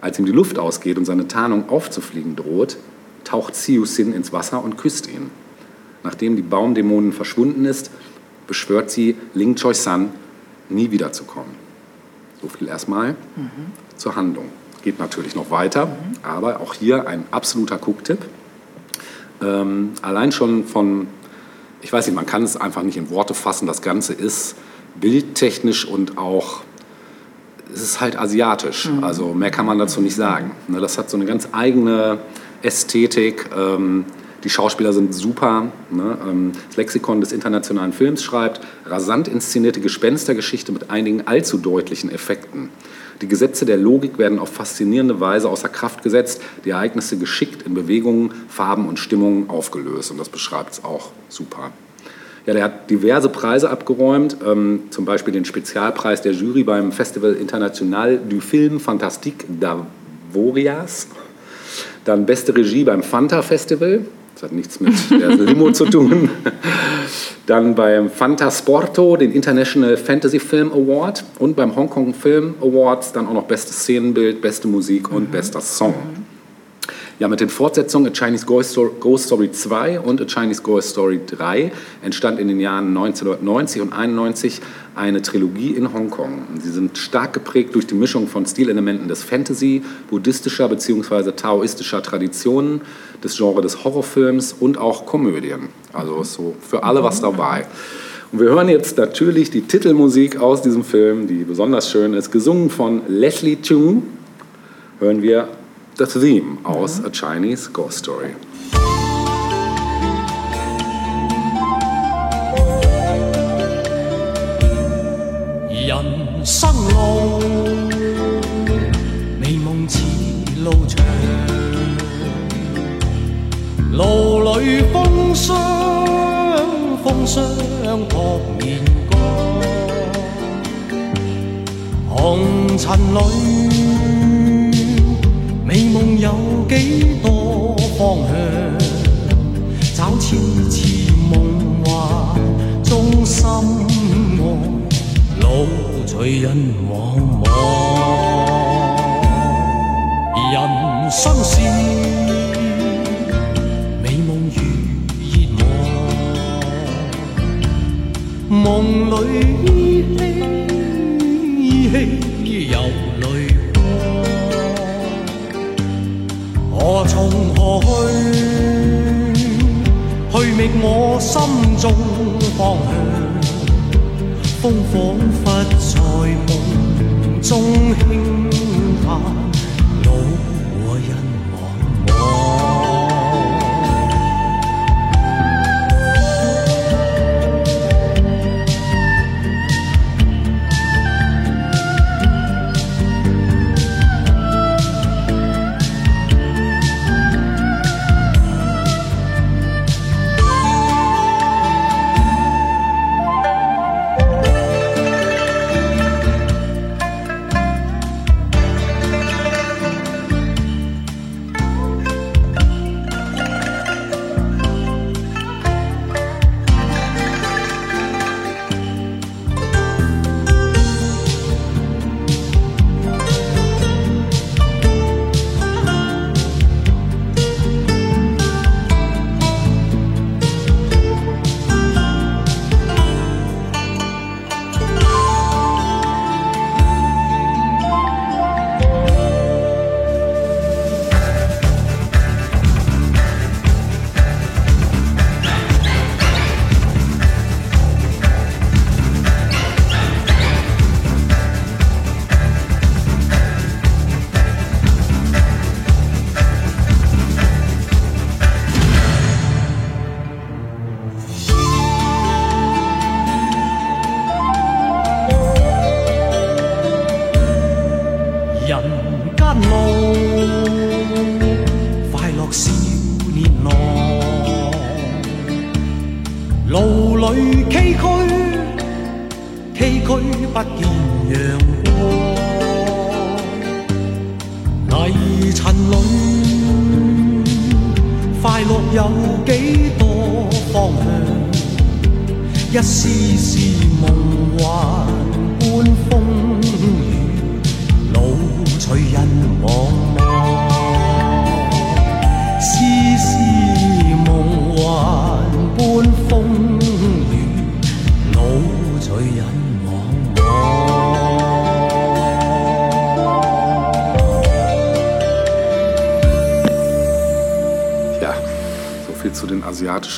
Als ihm die Luft ausgeht und seine Tarnung aufzufliegen droht, taucht Siu Sin ins Wasser und küsst ihn. Nachdem die Baumdämonin verschwunden ist, beschwört sie Ling Choi-san, nie wiederzukommen. So viel erstmal zur Handlung. Geht natürlich noch weiter, aber auch hier ein absoluter Gucktipp. Ähm, allein schon von, ich weiß nicht, man kann es einfach nicht in Worte fassen, das Ganze ist bildtechnisch und auch, es ist halt asiatisch. Also mehr kann man dazu nicht sagen. Ne, Das hat so eine ganz eigene Ästhetik. Ähm, die Schauspieler sind super. Ne? Ähm, Das Lexikon des internationalen Films schreibt, rasant inszenierte Gespenstergeschichte mit einigen allzu deutlichen Effekten. Die Gesetze der Logik werden auf faszinierende Weise außer Kraft gesetzt, die Ereignisse geschickt in Bewegungen, Farben und Stimmungen aufgelöst. Und das beschreibt es auch super. Ja, der hat diverse Preise abgeräumt, ähm, zum Beispiel den Spezialpreis der Jury beim Festival International du Film Fantastique d'Avoriaz. Dann beste Regie beim Fanta Festival. Das hat nichts mit der Limo zu tun. Dann beim Fanta Sporto, den International Fantasy Film Award. Und beim Hong Kong Film Awards dann auch noch bestes Szenenbild, beste Musik und bester Song. Ja, mit den Fortsetzungen A Chinese Ghost Story, Ghost Story 2 und A Chinese Ghost Story 3 entstand in den Jahren 1990 und 91 eine Trilogie in Hongkong. Sie sind stark geprägt durch die Mischung von Stilelementen des Fantasy, buddhistischer bzw. taoistischer Traditionen, des Genres des Horrorfilms und auch Komödien. Also so für alle was dabei. Und wir hören jetzt natürlich die Titelmusik aus diesem Film, die besonders schön ist, gesungen von Leslie Chung. Hören wir das Theme aus A Chinese Ghost Story. 人生路，美梦似路长，路里风霜，风霜扑面光，红尘里， 美梦有几多方向？找次次梦幻中心愛。路随人茫茫，人生是美梦如热望，夢裏依稀何从何去？去觅我心中方向。风仿佛在梦中轻叹，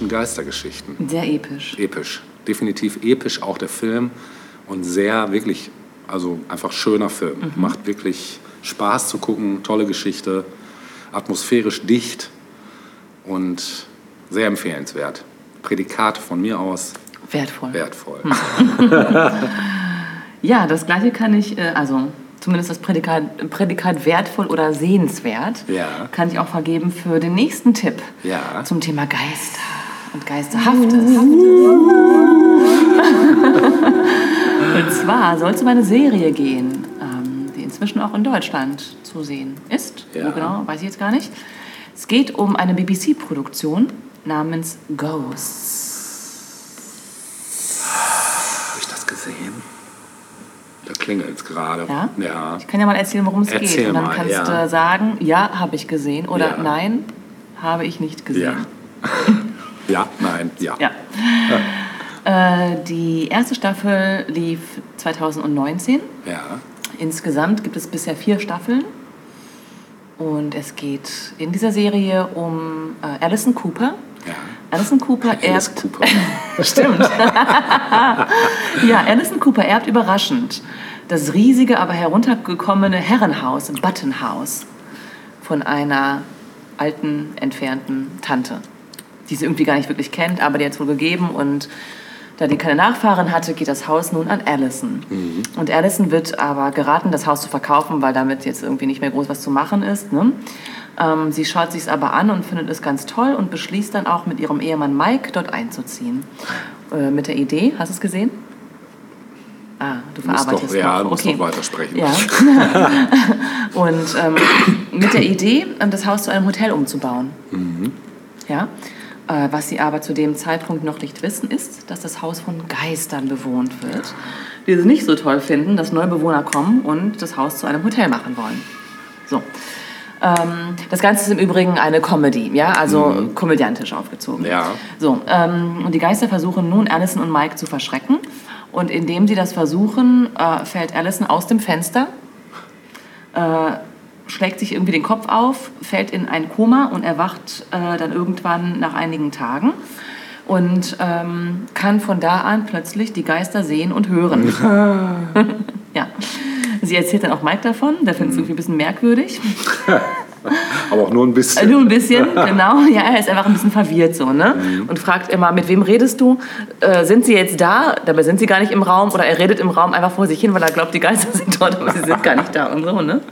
asiatischen Geistergeschichten. Sehr episch. Episch, definitiv episch auch der Film und sehr wirklich, also einfach schöner Film. Macht wirklich Spaß zu gucken, tolle Geschichte, atmosphärisch dicht und sehr empfehlenswert. Prädikat von mir aus Wertvoll. wertvoll. Ja, das gleiche kann ich, äh, also zumindest das Prädikat, Prädikat wertvoll oder sehenswert, Ja. kann ich auch vergeben für den nächsten Tipp Ja. zum Thema Geister und Geisterhaftes. und zwar soll es um eine Serie gehen, ähm, die inzwischen auch in Deutschland zu sehen ist. Ja. Wo genau, weiß ich jetzt gar nicht. Es geht um eine BBC-Produktion namens Ghosts. Habe ich das gesehen? Da klingelt es gerade. Ja? Ja. Ich kann ja mal erzählen, worum es geht. Erzähl Und dann mal, kannst ja. du sagen, ja, habe ich gesehen oder Ja. nein, habe ich nicht gesehen. ja, nein, ja. Ja. Äh, die erste Staffel lief 2019. Ja. Insgesamt gibt es bisher vier Staffeln. Und es geht in dieser Serie um äh, Alison Cooper. Ja. Alison Cooper Alice erbt. Cooper. Stimmt. ja, Alison Cooper erbt überraschend das riesige, aber heruntergekommene Herrenhaus, Button House, von einer alten, entfernten Tante, die sie irgendwie gar nicht wirklich kennt, aber die hat es wohl gegeben und da die keine Nachfahren hatte, geht das Haus nun an Allison. Und Allison wird aber geraten, das Haus zu verkaufen, weil damit jetzt irgendwie nicht mehr groß was zu machen ist. Ne? Ähm, sie schaut sich aber an und findet es ganz toll und beschließt dann auch mit ihrem Ehemann Mike dort einzuziehen. Äh, mit der Idee, hast du es gesehen? Ah, du verarbeitest doch, ja, noch. muss noch weitersprechen. Ja. und ähm, mit der Idee, ähm, das Haus zu einem Hotel umzubauen. Ja. Äh, was sie aber zu dem Zeitpunkt noch nicht wissen, ist, dass das Haus von Geistern bewohnt wird, die sie nicht so toll finden, dass neue Bewohner kommen und das Haus zu einem Hotel machen wollen. So. Ähm, das Ganze ist im Übrigen eine Comedy, ja, also komödiantisch aufgezogen. Ja. So, ähm, und die Geister versuchen nun, Alison und Mike zu verschrecken. Und indem sie das versuchen, äh, fällt Alison aus dem Fenster, äh, schlägt sich irgendwie den Kopf auf, fällt in ein Koma und erwacht äh, dann irgendwann nach einigen Tagen und ähm, kann von da an plötzlich die Geister sehen und hören. ja. Sie erzählt dann auch Mike davon, der findet es irgendwie ein bisschen merkwürdig. Aber auch nur ein bisschen. Nur ein bisschen, genau. Ja, er ist einfach ein bisschen verwirrt so, ne? Und fragt immer, mit wem redest du? Äh, sind sie jetzt da? Dabei sind sie gar nicht im Raum. Oder er redet im Raum einfach vor sich hin, weil er glaubt, die Geister sind dort, aber sie sind gar nicht da und so, ne?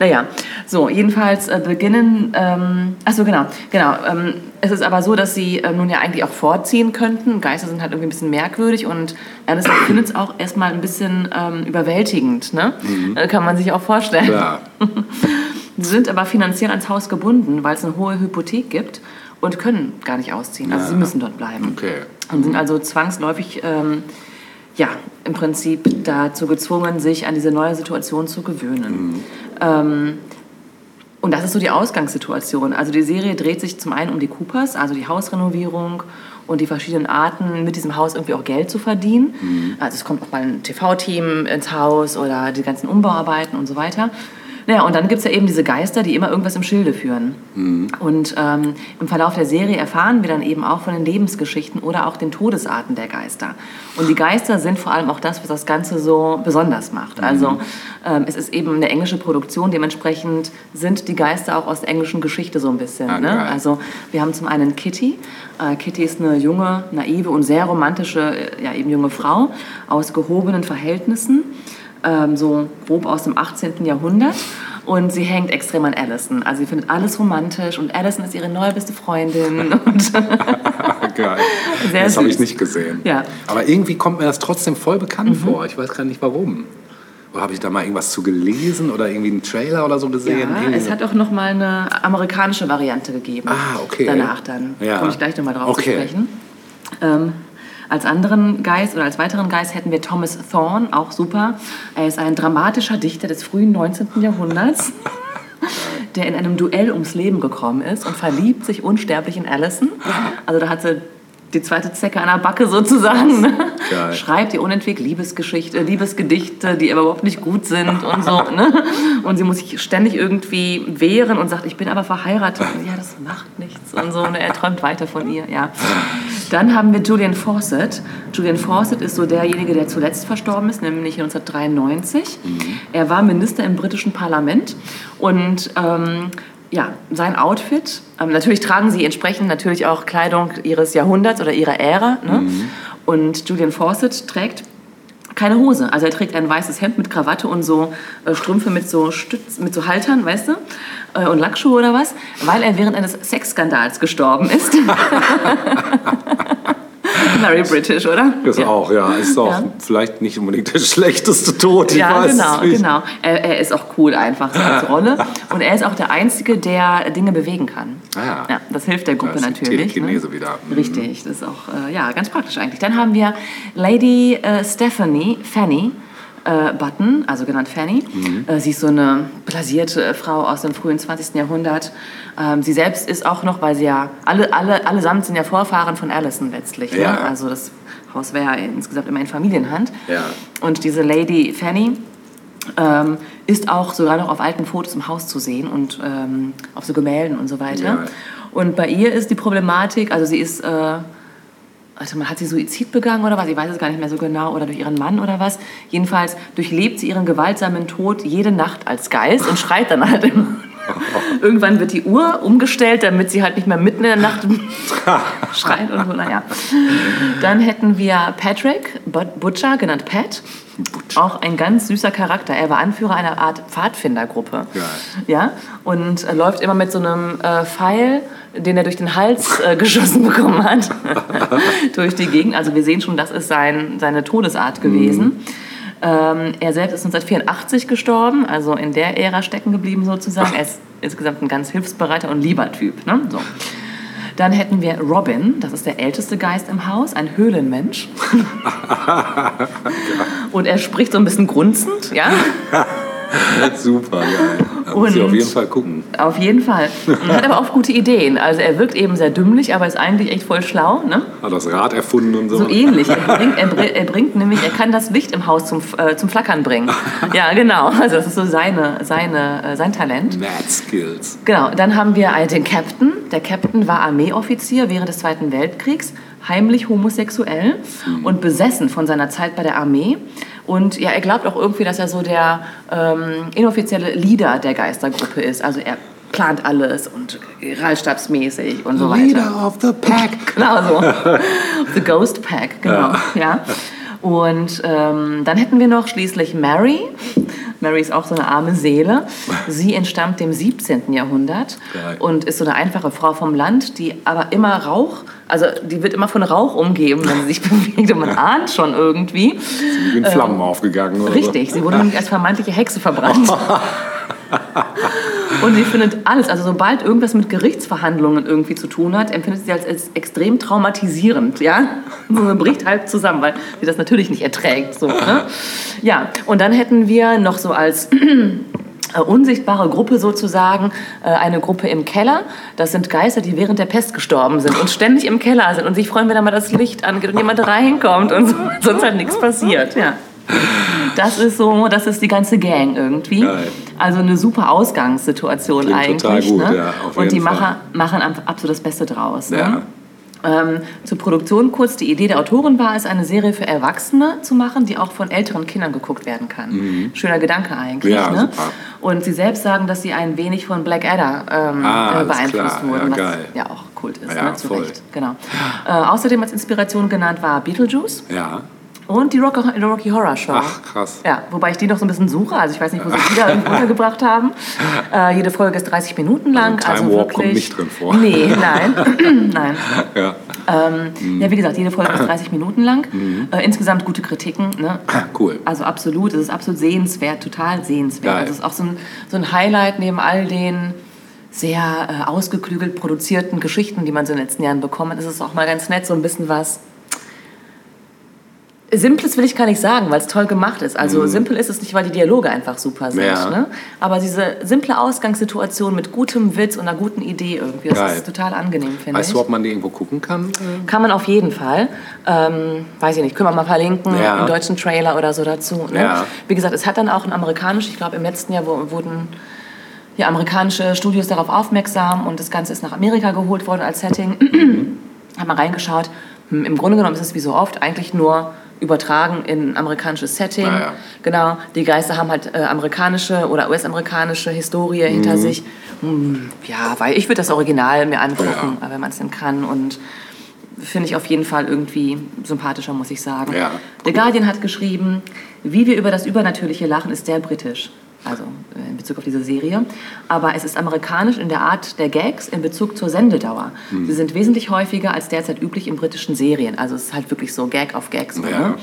Naja, so, jedenfalls äh, beginnen, ähm, achso, genau, genau. Ähm, es ist aber so, dass sie äh, nun ja eigentlich auch vorziehen könnten. Geister sind halt irgendwie ein bisschen merkwürdig und Ernest findet es auch erstmal ein bisschen ähm, überwältigend, ne? Äh, kann man sich auch vorstellen. Sie sind aber finanziell ans Haus gebunden, weil es eine hohe Hypothek gibt und können gar nicht ausziehen. Also sie müssen dort bleiben. Okay. Und sind also zwangsläufig, ähm, ja, im Prinzip dazu gezwungen, sich an diese neue Situation zu gewöhnen. Ähm, und das ist so die Ausgangssituation. Also die Serie dreht sich zum einen um die Coopers, also die Hausrenovierung und die verschiedenen Arten, mit diesem Haus irgendwie auch Geld zu verdienen. Also es kommt auch mal ein TV-Team ins Haus oder die ganzen Umbauarbeiten und so weiter. Naja, und dann gibt es ja eben diese Geister, die immer irgendwas im Schilde führen. Und ähm, im Verlauf der Serie erfahren wir dann eben auch von den Lebensgeschichten oder auch den Todesarten der Geister. Und die Geister sind vor allem auch das, was das Ganze so besonders macht. Also ähm, es ist eben eine englische Produktion, dementsprechend sind die Geister auch aus der englischen Geschichte so ein bisschen. Ah, ne? Also wir haben zum einen Kitty. Äh, Kitty ist eine junge, naive und sehr romantische, äh, ja eben junge Frau aus gehobenen Verhältnissen ähm, so grob aus dem 18. Jahrhundert. Und sie hängt extrem an Alison. Also sie findet alles romantisch und Alison ist ihre neue beste Freundin. Und Geil. Sehr das habe ich nicht gesehen. Ja. Mhm. Aber irgendwie kommt mir das trotzdem voll bekannt vor. Ich weiß gar nicht warum. Oder habe ich da mal irgendwas zu gelesen oder irgendwie einen Trailer oder so gesehen? ja, Irgendwie es hat auch noch mal eine amerikanische Variante gegeben. Ah, okay. Danach dann. Ja. Komme ich gleich noch mal drauf Okay. zu sprechen. Ähm, als anderen Geist oder als weiteren Geist hätten wir Thomas Thorne, auch super. Er ist ein dramatischer Dichter des frühen 19. Jahrhunderts, der in einem Duell ums Leben gekommen ist und verliebt sich unsterblich in Alison. Also da hat sie die zweite Zecke an der Backe sozusagen. Ne? Schreibt ihr unentwegt Liebesgeschichte, Liebesgedichte, die aber überhaupt nicht gut sind und so. Ne? Und sie muss sich ständig irgendwie wehren und sagt, ich bin aber verheiratet. Und ja, das macht nichts und so. Und er träumt weiter von ihr, ja. Dann haben wir Julian Fawcett. Julian Fawcett ist so derjenige, der zuletzt verstorben ist, nämlich 1993. Er war Minister im britischen Parlament und ähm, ja, sein Outfit, ähm, natürlich tragen sie entsprechend natürlich auch Kleidung ihres Jahrhunderts oder ihrer Ära. Ne? Und Julian Fawcett trägt keine Hose. Also er trägt ein weißes Hemd mit Krawatte und so äh, Strümpfe mit so, Stütz, mit so Haltern, weißt du? Äh, und Lackschuhe oder was, weil er während eines Sexskandals gestorben ist. Very British, oder? Das Ja. auch, ja. Ist auch Ja. vielleicht nicht unbedingt der schlechteste Tod. Ich Ja, weiß genau, nicht. genau. Er, er ist auch cool einfach so als Rolle. Und er ist auch der Einzige, der Dinge bewegen kann. Ah. Ja, das hilft der Gruppe natürlich. Telekinese ne? wieder. Mhm. Richtig, das ist auch äh, ja, ganz praktisch eigentlich. Dann haben wir Lady äh, Stephanie, Fanny, äh, Button, also genannt Fanny. Mhm. Äh, sie ist so eine blasierte Frau aus dem frühen 20. Jahrhundert. Ähm, sie selbst ist auch noch, weil sie ja, alle, alle, allesamt sind ja Vorfahren von Allison letztlich. Ja. Ne? Also das Haus wäre ja insgesamt immer in Familienhand. Ja. Und diese Lady Fanny ähm, ist auch sogar noch auf alten Fotos im Haus zu sehen und ähm, auf so Gemälden und so weiter. Ja. Und bei ihr ist die Problematik, also sie ist, äh, also man hat sie Suizid begangen oder was, ich weiß es gar nicht mehr so genau, oder durch ihren Mann oder was. Jedenfalls durchlebt sie ihren gewaltsamen Tod jede Nacht als Geist und schreit dann halt immer. Irgendwann wird die Uhr umgestellt, damit sie halt nicht mehr mitten in der Nacht schreit und so, naja. Dann hätten wir Patrick But- Butcher, genannt Pat. Auch ein ganz süßer Charakter. Er war Anführer einer Art Pfadfindergruppe. Geil. Ja, und äh, läuft immer mit so einem äh, Pfeil, den er durch den Hals äh, geschossen bekommen hat, durch die Gegend. Also wir sehen schon, das ist sein, seine Todesart gewesen. Ähm, er selbst ist 1984 gestorben, also in der Ära stecken geblieben sozusagen. Er ist insgesamt ein ganz hilfsbereiter und lieber Typ. Ne? So. Dann hätten wir Robin, das ist der älteste Geist im Haus, ein Höhlenmensch. Und er spricht so ein bisschen grunzend, ja. Super geil. Da muss ich auf jeden Fall gucken. Auf jeden Fall. Und hat aber auch gute Ideen. Also er wirkt eben sehr dümmlich, aber ist eigentlich echt voll schlau. Ne? Hat das Rad erfunden und so. So ähnlich. Er bringt, er, er bringt nämlich, er kann das Licht im Haus zum, äh, zum Flackern bringen. Ja, genau. Also das ist so seine, seine, äh, sein Talent. Mad Skills. Genau, dann haben wir äh, den Captain. Der Captain war Armeeoffizier während des Zweiten Weltkriegs, heimlich homosexuell und besessen von seiner Zeit bei der Armee. Und ja, er glaubt auch irgendwie, dass er so der ähm, inoffizielle Leader der Geistergruppe ist. Also er plant alles und generalstabsmäßig und so weiter. Leader of the pack. Genau so. The Ghost Pack, genau. Ja. Und ähm, dann hätten wir noch schließlich Mary. Mary ist auch so eine arme Seele. Sie entstammt dem 17. Jahrhundert Geil. und ist so eine einfache Frau vom Land, die aber immer Rauch, also die wird immer von Rauch umgeben, wenn sie sich bewegt und man ahnt schon irgendwie. Ich bin in Flammen aufgegangen. Oder Ähm, Richtig, sie wurde nämlich als vermeintliche Hexe verbrannt. Und sie findet alles, also sobald irgendwas mit Gerichtsverhandlungen irgendwie zu tun hat, empfindet sie als, als extrem traumatisierend, ja? So, sie bricht halb zusammen, weil sie das natürlich nicht erträgt, so, ne? Ja, und dann hätten wir noch so als äh, unsichtbare Gruppe sozusagen, äh, eine Gruppe im Keller. Das sind Geister, die während der Pest gestorben sind und ständig im Keller sind und sich freuen, wenn da mal das Licht angeht und jemand reinkommt und so, sonst halt nichts passiert, ja. Das ist so, das ist die ganze Gang irgendwie. Geil. Also eine super Ausgangssituation Klingt eigentlich. total gut, ne? ja, auf Und die jeden Fall. Macher machen absolut das Beste draus. Ja. Ne? Ähm, zur Produktion kurz. Die Idee der Autorin war es, eine Serie für Erwachsene zu machen, die auch von älteren Kindern geguckt werden kann. Schöner Gedanke eigentlich. Mhm. Ja, ne? Und sie selbst sagen, dass sie ein wenig von Blackadder ähm, Ah, äh, beeinflusst klar. wurden, Ja, was geil. ja auch Kult ist, Ja, ne? zu voll. Recht. Genau. Äh, außerdem als Inspiration genannt war Beetlejuice Ja. Und die Rocky, Rocky Horror Show. Ach, krass. Ja, wobei ich die noch so ein bisschen suche. Also ich weiß nicht, wo sie die da untergebracht haben. Äh, jede Folge ist 30 Minuten lang. Also Time also Warp wirklich, kommt nicht drin vor. Nee, nein. nein. Ja. Ähm, Ja, wie gesagt, jede Folge ist 30 Minuten lang. Mhm. Äh, insgesamt gute Kritiken. Ne? Cool. Also absolut, es ist absolut sehenswert, total sehenswert. Geil. Also es ist auch so ein, so ein Highlight neben all den sehr äh, ausgeklügelt produzierten Geschichten, die man so in den letzten Jahren bekommen hat. Es ist auch mal ganz nett, so ein bisschen was Simples will ich gar nicht sagen, weil es toll gemacht ist. Also simpel ist es nicht, weil die Dialoge einfach super sind. Mhm. Ja. Ne? Aber diese simple Ausgangssituation mit gutem Witz und einer guten Idee irgendwie, das Geil. ist total angenehm, finde Weißt ich. du, ob man die irgendwo gucken kann? Kann man auf jeden Fall. Ähm, weiß ich nicht, können wir mal verlinken, Ja. einen deutschen Trailer oder so dazu. Ne? Ja. Wie gesagt, es hat dann auch ein amerikanisch, ich glaube im letzten Jahr wurden ja, amerikanische Studios darauf aufmerksam und das Ganze ist nach Amerika geholt worden als Setting. Hab mal reingeschaut. Hm, Im Grunde genommen ist es wie so oft eigentlich nur übertragen in ein amerikanisches Setting. Ah, ja. Genau, die Geister haben halt äh, amerikanische oder US-amerikanische Historie Mhm. hinter sich. Hm, ja, weil ich würde das Original mir angucken, wenn man es denn kann. Und finde ich auf jeden Fall irgendwie sympathischer, muss ich sagen. Ja, The Guardian hat geschrieben, wie wir über das Übernatürliche lachen, ist sehr britisch. Also äh, in Bezug auf diese Serie. Aber es ist amerikanisch in der Art der Gags in Bezug zur Sendedauer. Hm. Sie sind wesentlich häufiger als derzeit üblich in britischen Serien. Also es ist halt wirklich so Gag auf Gag. So, Ja. ne?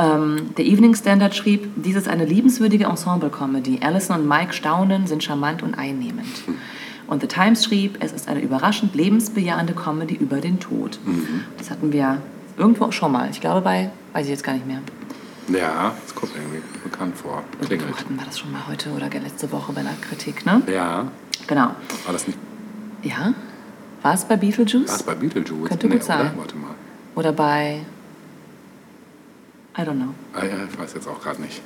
Ähm, der Evening Standard schrieb, dies ist eine liebenswürdige Ensemble-Comedy. Alison und Mike staunen, sind charmant und einnehmend. Und The Times schrieb, es ist eine überraschend lebensbejahende Comedy über den Tod. Das hatten wir irgendwo auch schon mal. Ich glaube bei, weiß ich jetzt gar nicht mehr. Ja, das kommt irgendwie bekannt vor. Klingelt. Irgendwo hatten wir das schon mal heute oder letzte Woche bei der Kritik, ne? Ja, Genau. war das nicht Ja? War es bei Beetlejuice? war es bei Beetlejuice? Könnte gut sein. Oder? Warte mal. Oder bei. I don't know. Ah, ja, ich weiß jetzt auch gerade nicht.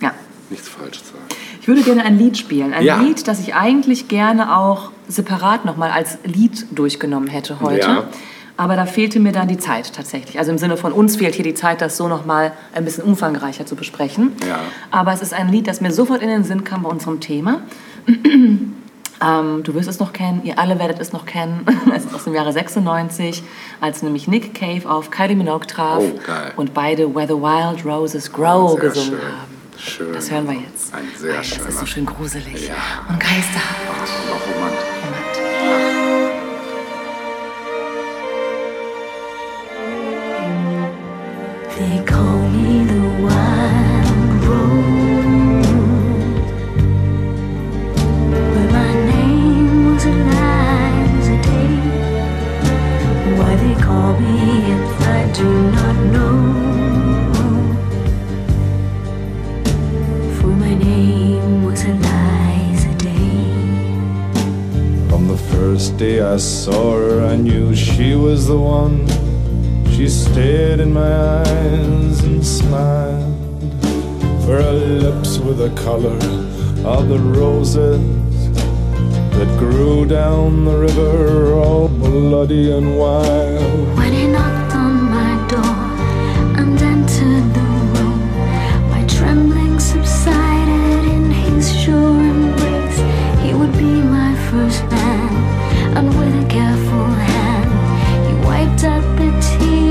Ja. Nichts falsch sagen. Ich würde gerne ein Lied spielen. Ein Ja. Lied, das ich eigentlich gerne auch separat nochmal als Lied durchgenommen hätte heute. Ja. Aber da fehlte mir dann die Zeit tatsächlich. Also im Sinne von uns fehlt hier die Zeit, das so nochmal ein bisschen umfangreicher zu besprechen. Ja. Aber es ist ein Lied, das mir sofort in den Sinn kam bei unserem Thema. Ähm, du wirst es noch kennen, ihr alle werdet es noch kennen. es ist aus dem Jahre 96, als nämlich Nick Cave auf Kylie Minogue traf Oh, und beide Where the Wild Roses Grow Sehr gesungen schön. haben. Schön. Das hören wir jetzt. Ein sehr Das schöner. ist so schön gruselig Ja. und geisterhaft. Und They call me the wild rose, my name was Eliza Day. Why they call me if I do not know? For my name was Eliza Day. On the first day I saw her, I knew she was the one. She stared in my eyes and smiled. For her lips were the color of the roses that grew down the river, all bloody and wild. When he knocked on my door and entered the room, my trembling subsided in his sure embrace. He would be my first man, and with a careful hand, he wiped out the tears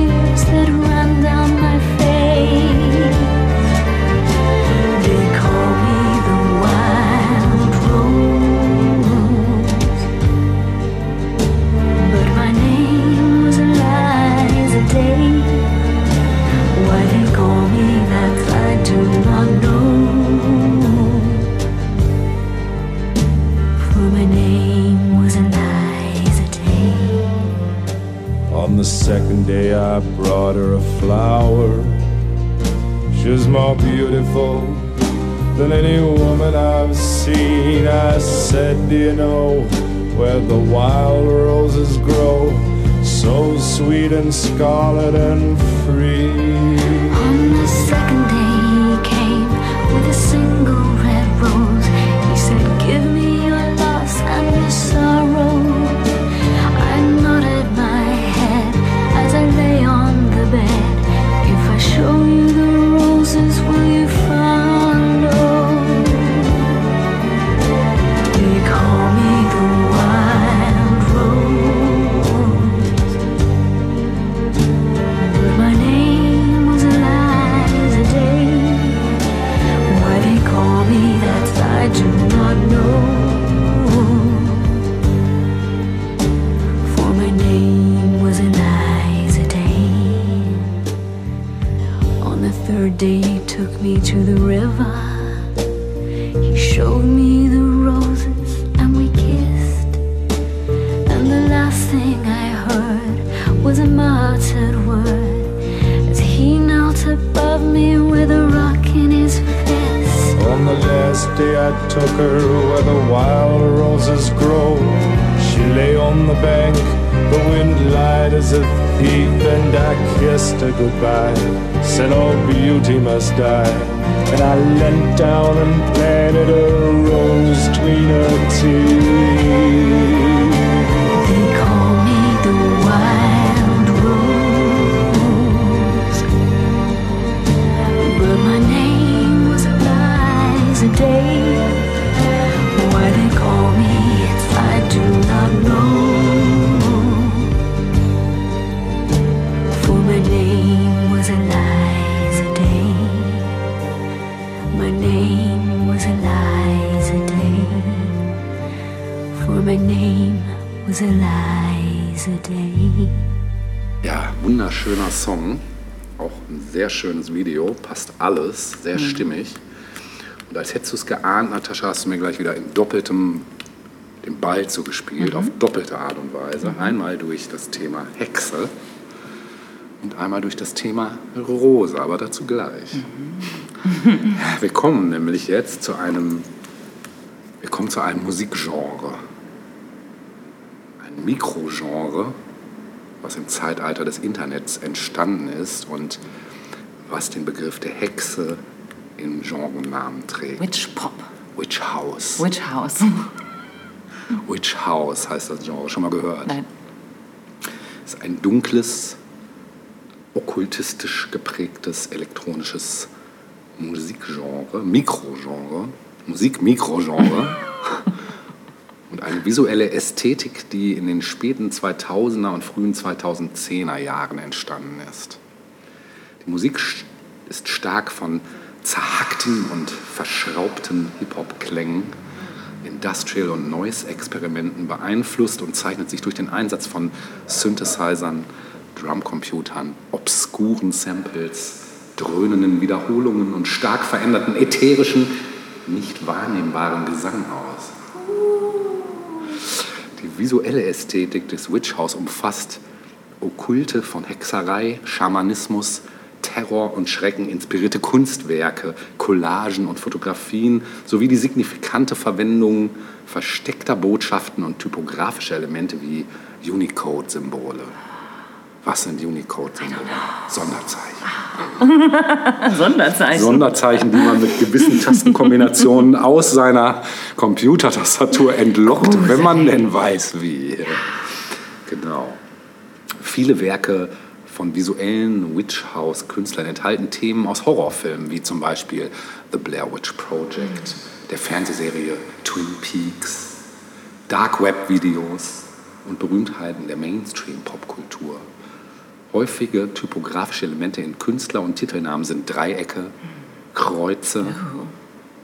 and scarlet and du es geahnt, Natascha, hast du mir gleich wieder in doppeltem den Ball zugespielt, auf doppelte Art und Weise. Einmal durch das Thema Hexe und einmal durch das Thema Rosa, aber dazu gleich. Wir kommen nämlich jetzt zu einem, wir kommen zu einem Musikgenre. Ein Mikrogenre, was im Zeitalter des Internets entstanden ist und was den Begriff der Hexe im Genrenamen trägt. Witch Pop. Witch House. Witch House. Witch House heißt das Genre. Schon mal gehört? Nein. ist ein dunkles, okkultistisch geprägtes elektronisches Musikgenre, Mikrogenre, Musik-Mikrogenre und eine visuelle Ästhetik, die in den späten 2000er und frühen 2010er Jahren entstanden ist. Die Musik st- ist stark von zerhackten und verschraubten Hip-Hop-Klängen, Industrial- und Noise-Experimenten beeinflusst und zeichnet sich durch den Einsatz von Synthesizern, Drumcomputern, obskuren Samples, dröhnenden Wiederholungen und stark veränderten ätherischen, nicht wahrnehmbaren Gesang aus. Die visuelle Ästhetik des Witch House umfasst okkulte von Hexerei, Schamanismus, Terror und Schrecken inspirierte Kunstwerke, Collagen und Fotografien sowie die signifikante Verwendung versteckter Botschaften und typografischer Elemente wie Unicode-Symbole. Was sind Unicode-Symbole? Sonderzeichen. Sonderzeichen. Sonderzeichen, die man mit gewissen Tastenkombinationen aus seiner Computertastatur entlockt, wenn man denn weiß, wie. Genau. Viele Werke von visuellen Witch House Künstlern enthalten Themen aus Horrorfilmen, wie zum Beispiel The Blair Witch Project, der Fernsehserie Twin Peaks, Dark Web Videos und Berühmtheiten der Mainstream-Popkultur. Häufige typografische Elemente in Künstler- und Titelnamen sind Dreiecke, Kreuze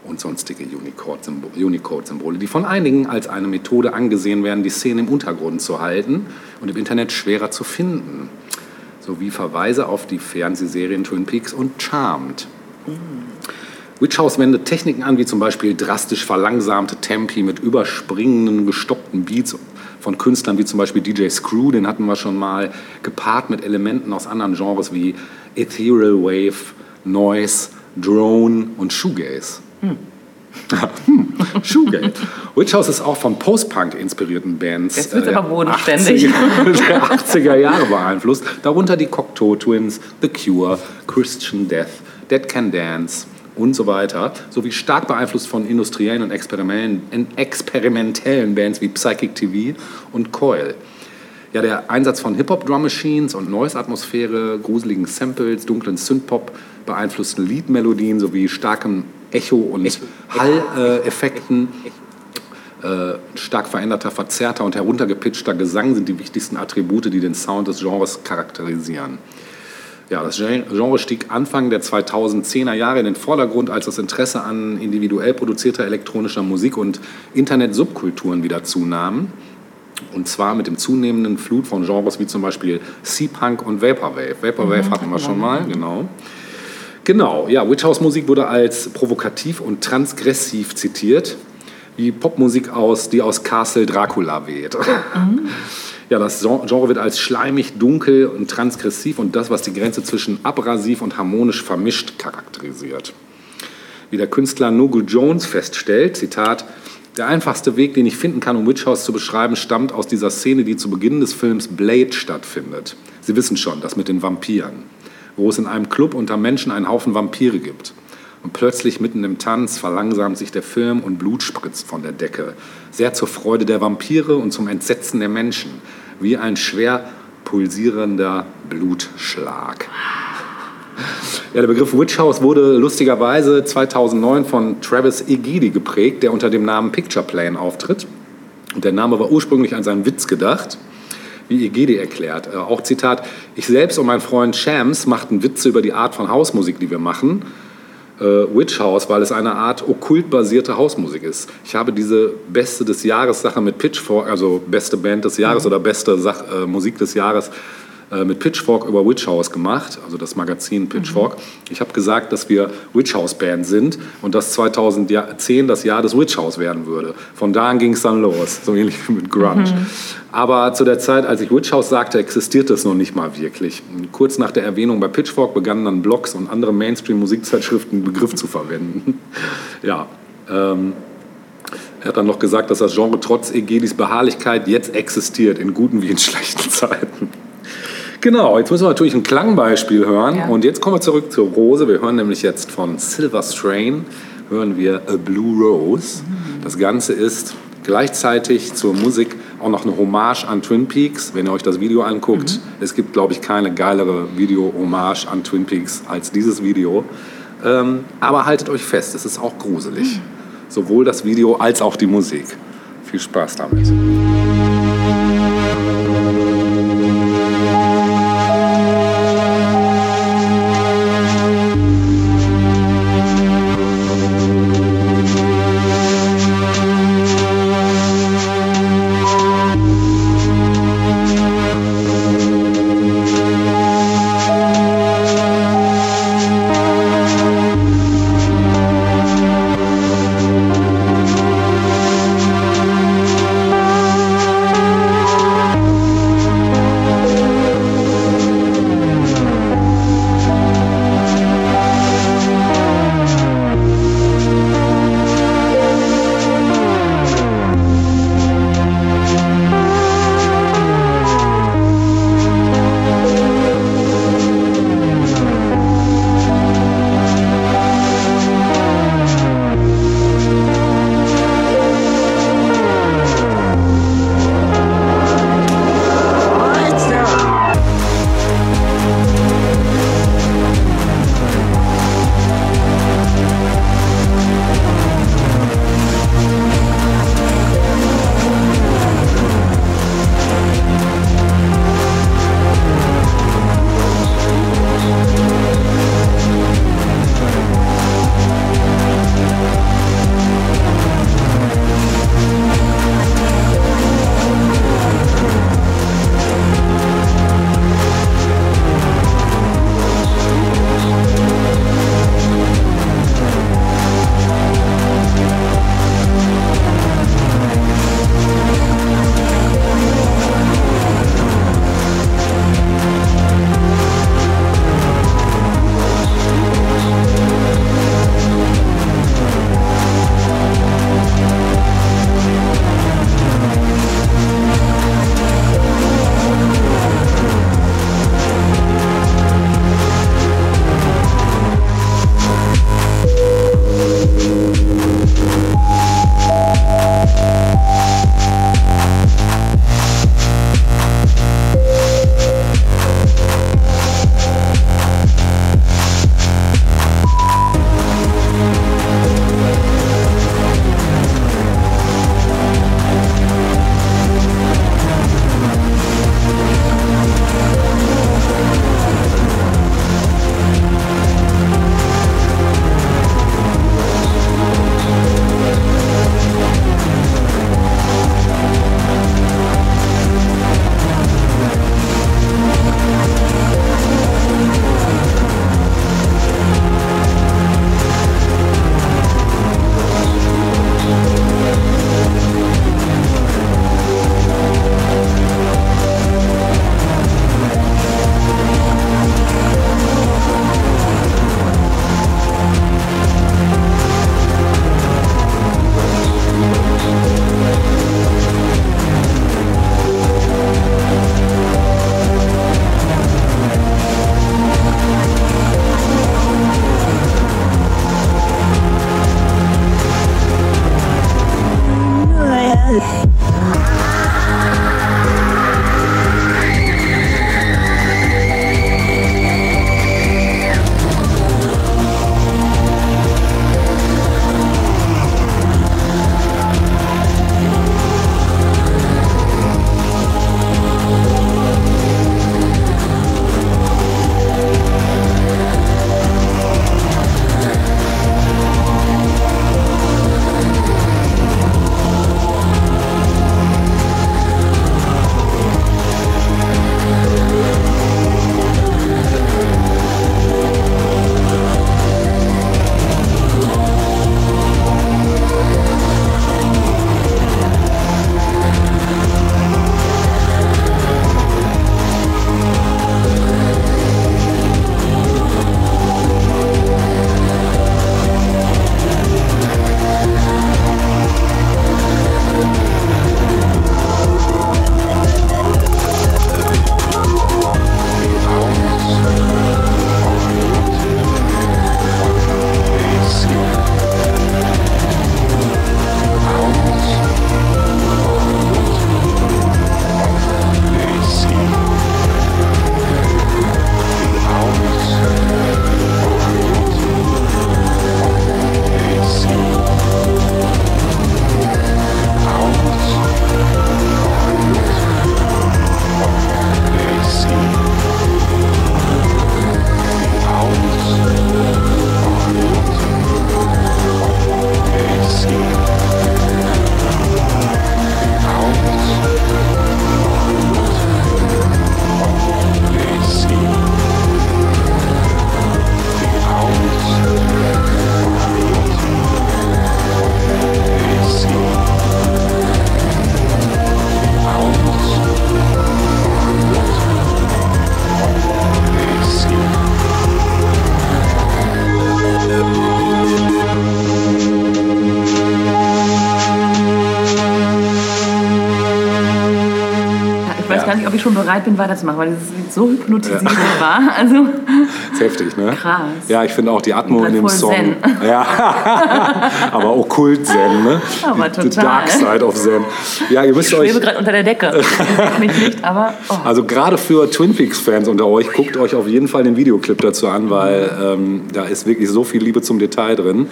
und sonstige Unicode-Symbole, Unicode-Symbole, die von einigen als eine Methode angesehen werden, die Szene im Untergrund zu halten und im Internet schwerer zu finden, sowie Verweise auf die Fernsehserien Twin Peaks und Charmed. Witch House wendet Techniken an, wie zum Beispiel drastisch verlangsamte Tempi mit überspringenden, gestoppten Beats von Künstlern wie zum Beispiel DJ Screw, den hatten wir schon mal, gepaart mit Elementen aus anderen Genres wie Ethereal Wave, Noise, Drone und Shoegaze. Hm, Shoegaze. Witch House ist auch von Post-Punk inspirierten Bands Jetzt wird's äh, aber bodenständig. 80er, der 80er Jahre beeinflusst, darunter die Cocteau Twins, The Cure, Christian Death, Dead Can Dance und so weiter, sowie stark beeinflusst von industriellen und experimentellen, experimentellen Bands wie Psychic TV und Coil. Ja, der Einsatz von Hip-Hop-Drum-Machines und Noise-Atmosphäre, gruseligen Samples, dunklen Synth-Pop beeinflussten Liedmelodien sowie starkem Echo- und Hall-Effekten äh, stark veränderter, verzerrter und heruntergepitchter Gesang sind die wichtigsten Attribute, die den Sound des Genres charakterisieren. Ja, das Gen- Genre stieg Anfang der 2010er Jahre in den Vordergrund, als das Interesse an individuell produzierter elektronischer Musik und Internet-Subkulturen wieder zunahm. Und zwar mit dem zunehmenden Flut von Genres wie zum Beispiel Sea-Punk und Vaporwave. Vaporwave hatten wir schon mal, genau. Genau, ja, Witch House Musik wurde als provokativ und transgressiv zitiert, wie Popmusik aus, die aus Castle Dracula weht. Ja, das Gen- Genre wird als schleimig, dunkel und transgressiv und das, was die Grenze zwischen abrasiv und harmonisch vermischt charakterisiert. Wie der Künstler Nogu Jones feststellt, Zitat, der einfachste Weg, den ich finden kann, um Witch House zu beschreiben, stammt aus dieser Szene, die zu Beginn des Films Blade stattfindet. Sie wissen schon, das mit den Vampiren, wo es in einem Club unter Menschen einen Haufen Vampire gibt. Und plötzlich mitten im Tanz verlangsamt sich der Film und Blut spritzt von der Decke. Sehr zur Freude der Vampire und zum Entsetzen der Menschen. Wie ein schwer pulsierender Blutschlag. Ja, der Begriff Witch House wurde lustigerweise 2009 von Travis Egidi geprägt, der unter dem Namen Picture Plane auftritt. Und der Name war ursprünglich an seinen Witz gedacht, wie Egidi erklärt. Äh, auch Zitat, ich selbst und mein Freund Shams machten Witze über die Art von Hausmusik, die wir machen. Äh, Witch House, weil es eine Art okkult basierte Hausmusik ist. Ich habe diese Beste des Jahres Sache mit Pitchfork, also beste Band des Jahres oder beste Sach äh, Musik des Jahres äh, mit Pitchfork über Witch House gemacht, also das Magazin Pitchfork. Ich habe gesagt, dass wir Witch House Band sind und dass 2010 das Jahr des Witch House werden würde. Von da an ging es dann los, so ähnlich wie mit Grunge. Aber zu der Zeit, als ich Witch House sagte, existierte es noch nicht mal wirklich. Kurz nach der Erwähnung bei Pitchfork begannen dann Blogs und andere Mainstream-Musikzeitschriften den Begriff zu verwenden. ja, ähm, er hat dann noch gesagt, dass das Genre trotz Egedis Beharrlichkeit jetzt existiert, in guten wie in schlechten Zeiten. Genau, jetzt müssen wir natürlich ein Klangbeispiel hören. Ja. Und jetzt kommen wir zurück zur Rose. Wir hören nämlich jetzt von Silver Strain, hören wir A Blue Rose. Das Ganze ist gleichzeitig zur Musik auch noch eine Hommage an Twin Peaks. Wenn ihr euch das Video anguckt, es gibt, glaube ich, keine geilere Video-Hommage an Twin Peaks als dieses Video. Ähm, aber haltet euch fest, es ist auch gruselig. Sowohl das Video als auch die Musik. Viel Spaß damit. Ja. ich schon bereit bin, weiterzumachen, weil dieses Lied so hypnotisierend war. Also, ist heftig, ne? Krass. Ja, ich finde auch die Atmo in dem Song. Zen. Ja, aber okkult Zen, ne? Aber The total. Dark Side of Zen. Ja, ihr müsst ich euch. schwebe gerade unter der Decke. Mich nicht, aber oh. Also gerade für Twin Peaks-Fans unter euch, guckt euch auf jeden Fall den Videoclip dazu an, weil ähm, da ist wirklich so viel Liebe zum Detail drin.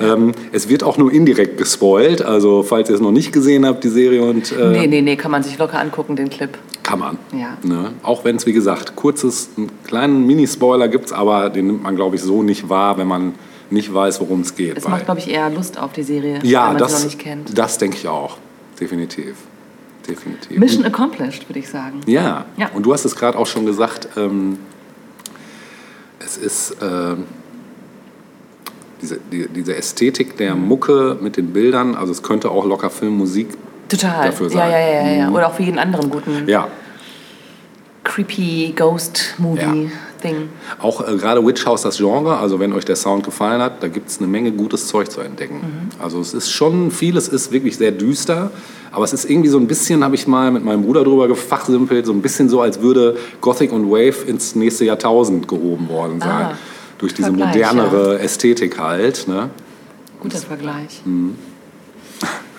Ähm, es wird auch nur indirekt gespoilt, also falls ihr es noch nicht gesehen habt, die Serie und äh, Nee, nee, nee, kann man sich locker angucken, den Clip. Ja. Ne? Auch wenn es, wie gesagt, kurzes, einen kleinen Mini-Spoiler gibt aber den nimmt man, glaube ich, so nicht wahr, wenn man nicht weiß, worum es geht. Es macht, glaube ich, eher Lust auf die Serie, ja, wenn man das, sie noch nicht kennt. das denke ich auch. Definitiv. Definitiv. Mission accomplished, würde ich sagen. Ja. Ja. und du hast es gerade auch schon gesagt, ähm, es ist ähm, diese, die, diese Ästhetik der Mucke mit den Bildern, also es könnte auch locker Filmmusik, Total. Dafür ja, sein. ja, ja, ja. Oder auch für jeden anderen guten ja. Creepy Ghost-Movie-Thing. Auch äh, gerade Witch House, das Genre, also wenn euch der Sound gefallen hat, da gibt es eine Menge gutes Zeug zu entdecken. Mhm. Also es ist schon, vieles ist wirklich sehr düster, aber es ist irgendwie so ein bisschen, habe ich mal mit meinem Bruder drüber gefachsimpelt, so ein bisschen so, als würde Gothic und Wave ins nächste Jahrtausend gehoben worden sein. Ah, durch diese Vergleich, modernere Ästhetik halt. Ne? Guter Vergleich. Mhm.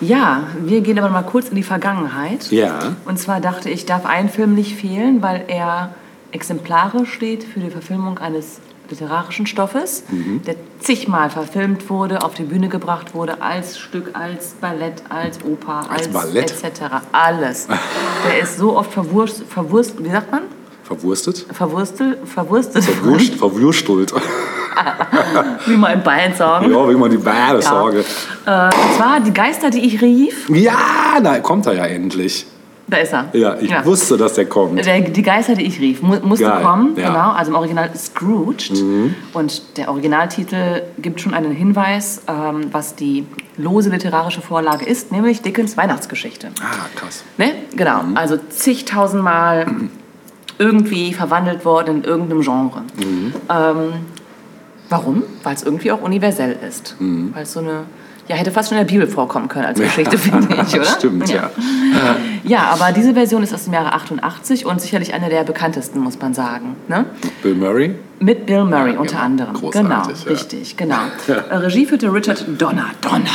Ja, wir gehen aber mal kurz in die Vergangenheit. Ja. Und zwar dachte ich, darf ein Film nicht fehlen, weil er exemplarisch steht für die Verfilmung eines literarischen Stoffes, Mhm. der zigmal verfilmt wurde, auf die Bühne gebracht wurde, als Stück, als Ballett, als Oper, Als als, Ballett? etc. Alles. Der ist so oft verwurst, verwurst, wie sagt man? Verwurstet? Verwurstel, verwurstet, Verwurscht, verwurstelt. wie man in Bayern sagen. ja, wie man die Bade sorge. Äh, und zwar die Geister, die ich rief. Ja, da kommt er ja endlich. Da ist er. Ja, ich wusste, dass der kommt. Der, die Geister, die ich rief, mu musste Geil, kommen, ja. Mhm. genau, also im Original Scrooged. Und der Originaltitel gibt schon einen Hinweis, ähm, was die lose literarische Vorlage ist, nämlich Dickens Weihnachtsgeschichte. Ah, krass. Ne? Genau, Mhm. also zigtausendmal irgendwie verwandelt worden in irgendeinem Genre. Mhm. Ähm, warum? Weil es irgendwie auch universell ist. Mhm. Weil es so eine, ja, hätte fast schon in der Bibel vorkommen können als Geschichte, finde ich, oder? Stimmt, ja. Ja, aber diese Version ist aus dem Jahre 88 und sicherlich eine der bekanntesten, muss man sagen. Ne? Bill Murray? Mit Bill Murray Ja, unter genau. anderem. Großartig, genau, ja. richtig, genau. Äh, Regie führte Richard Donner. Donner.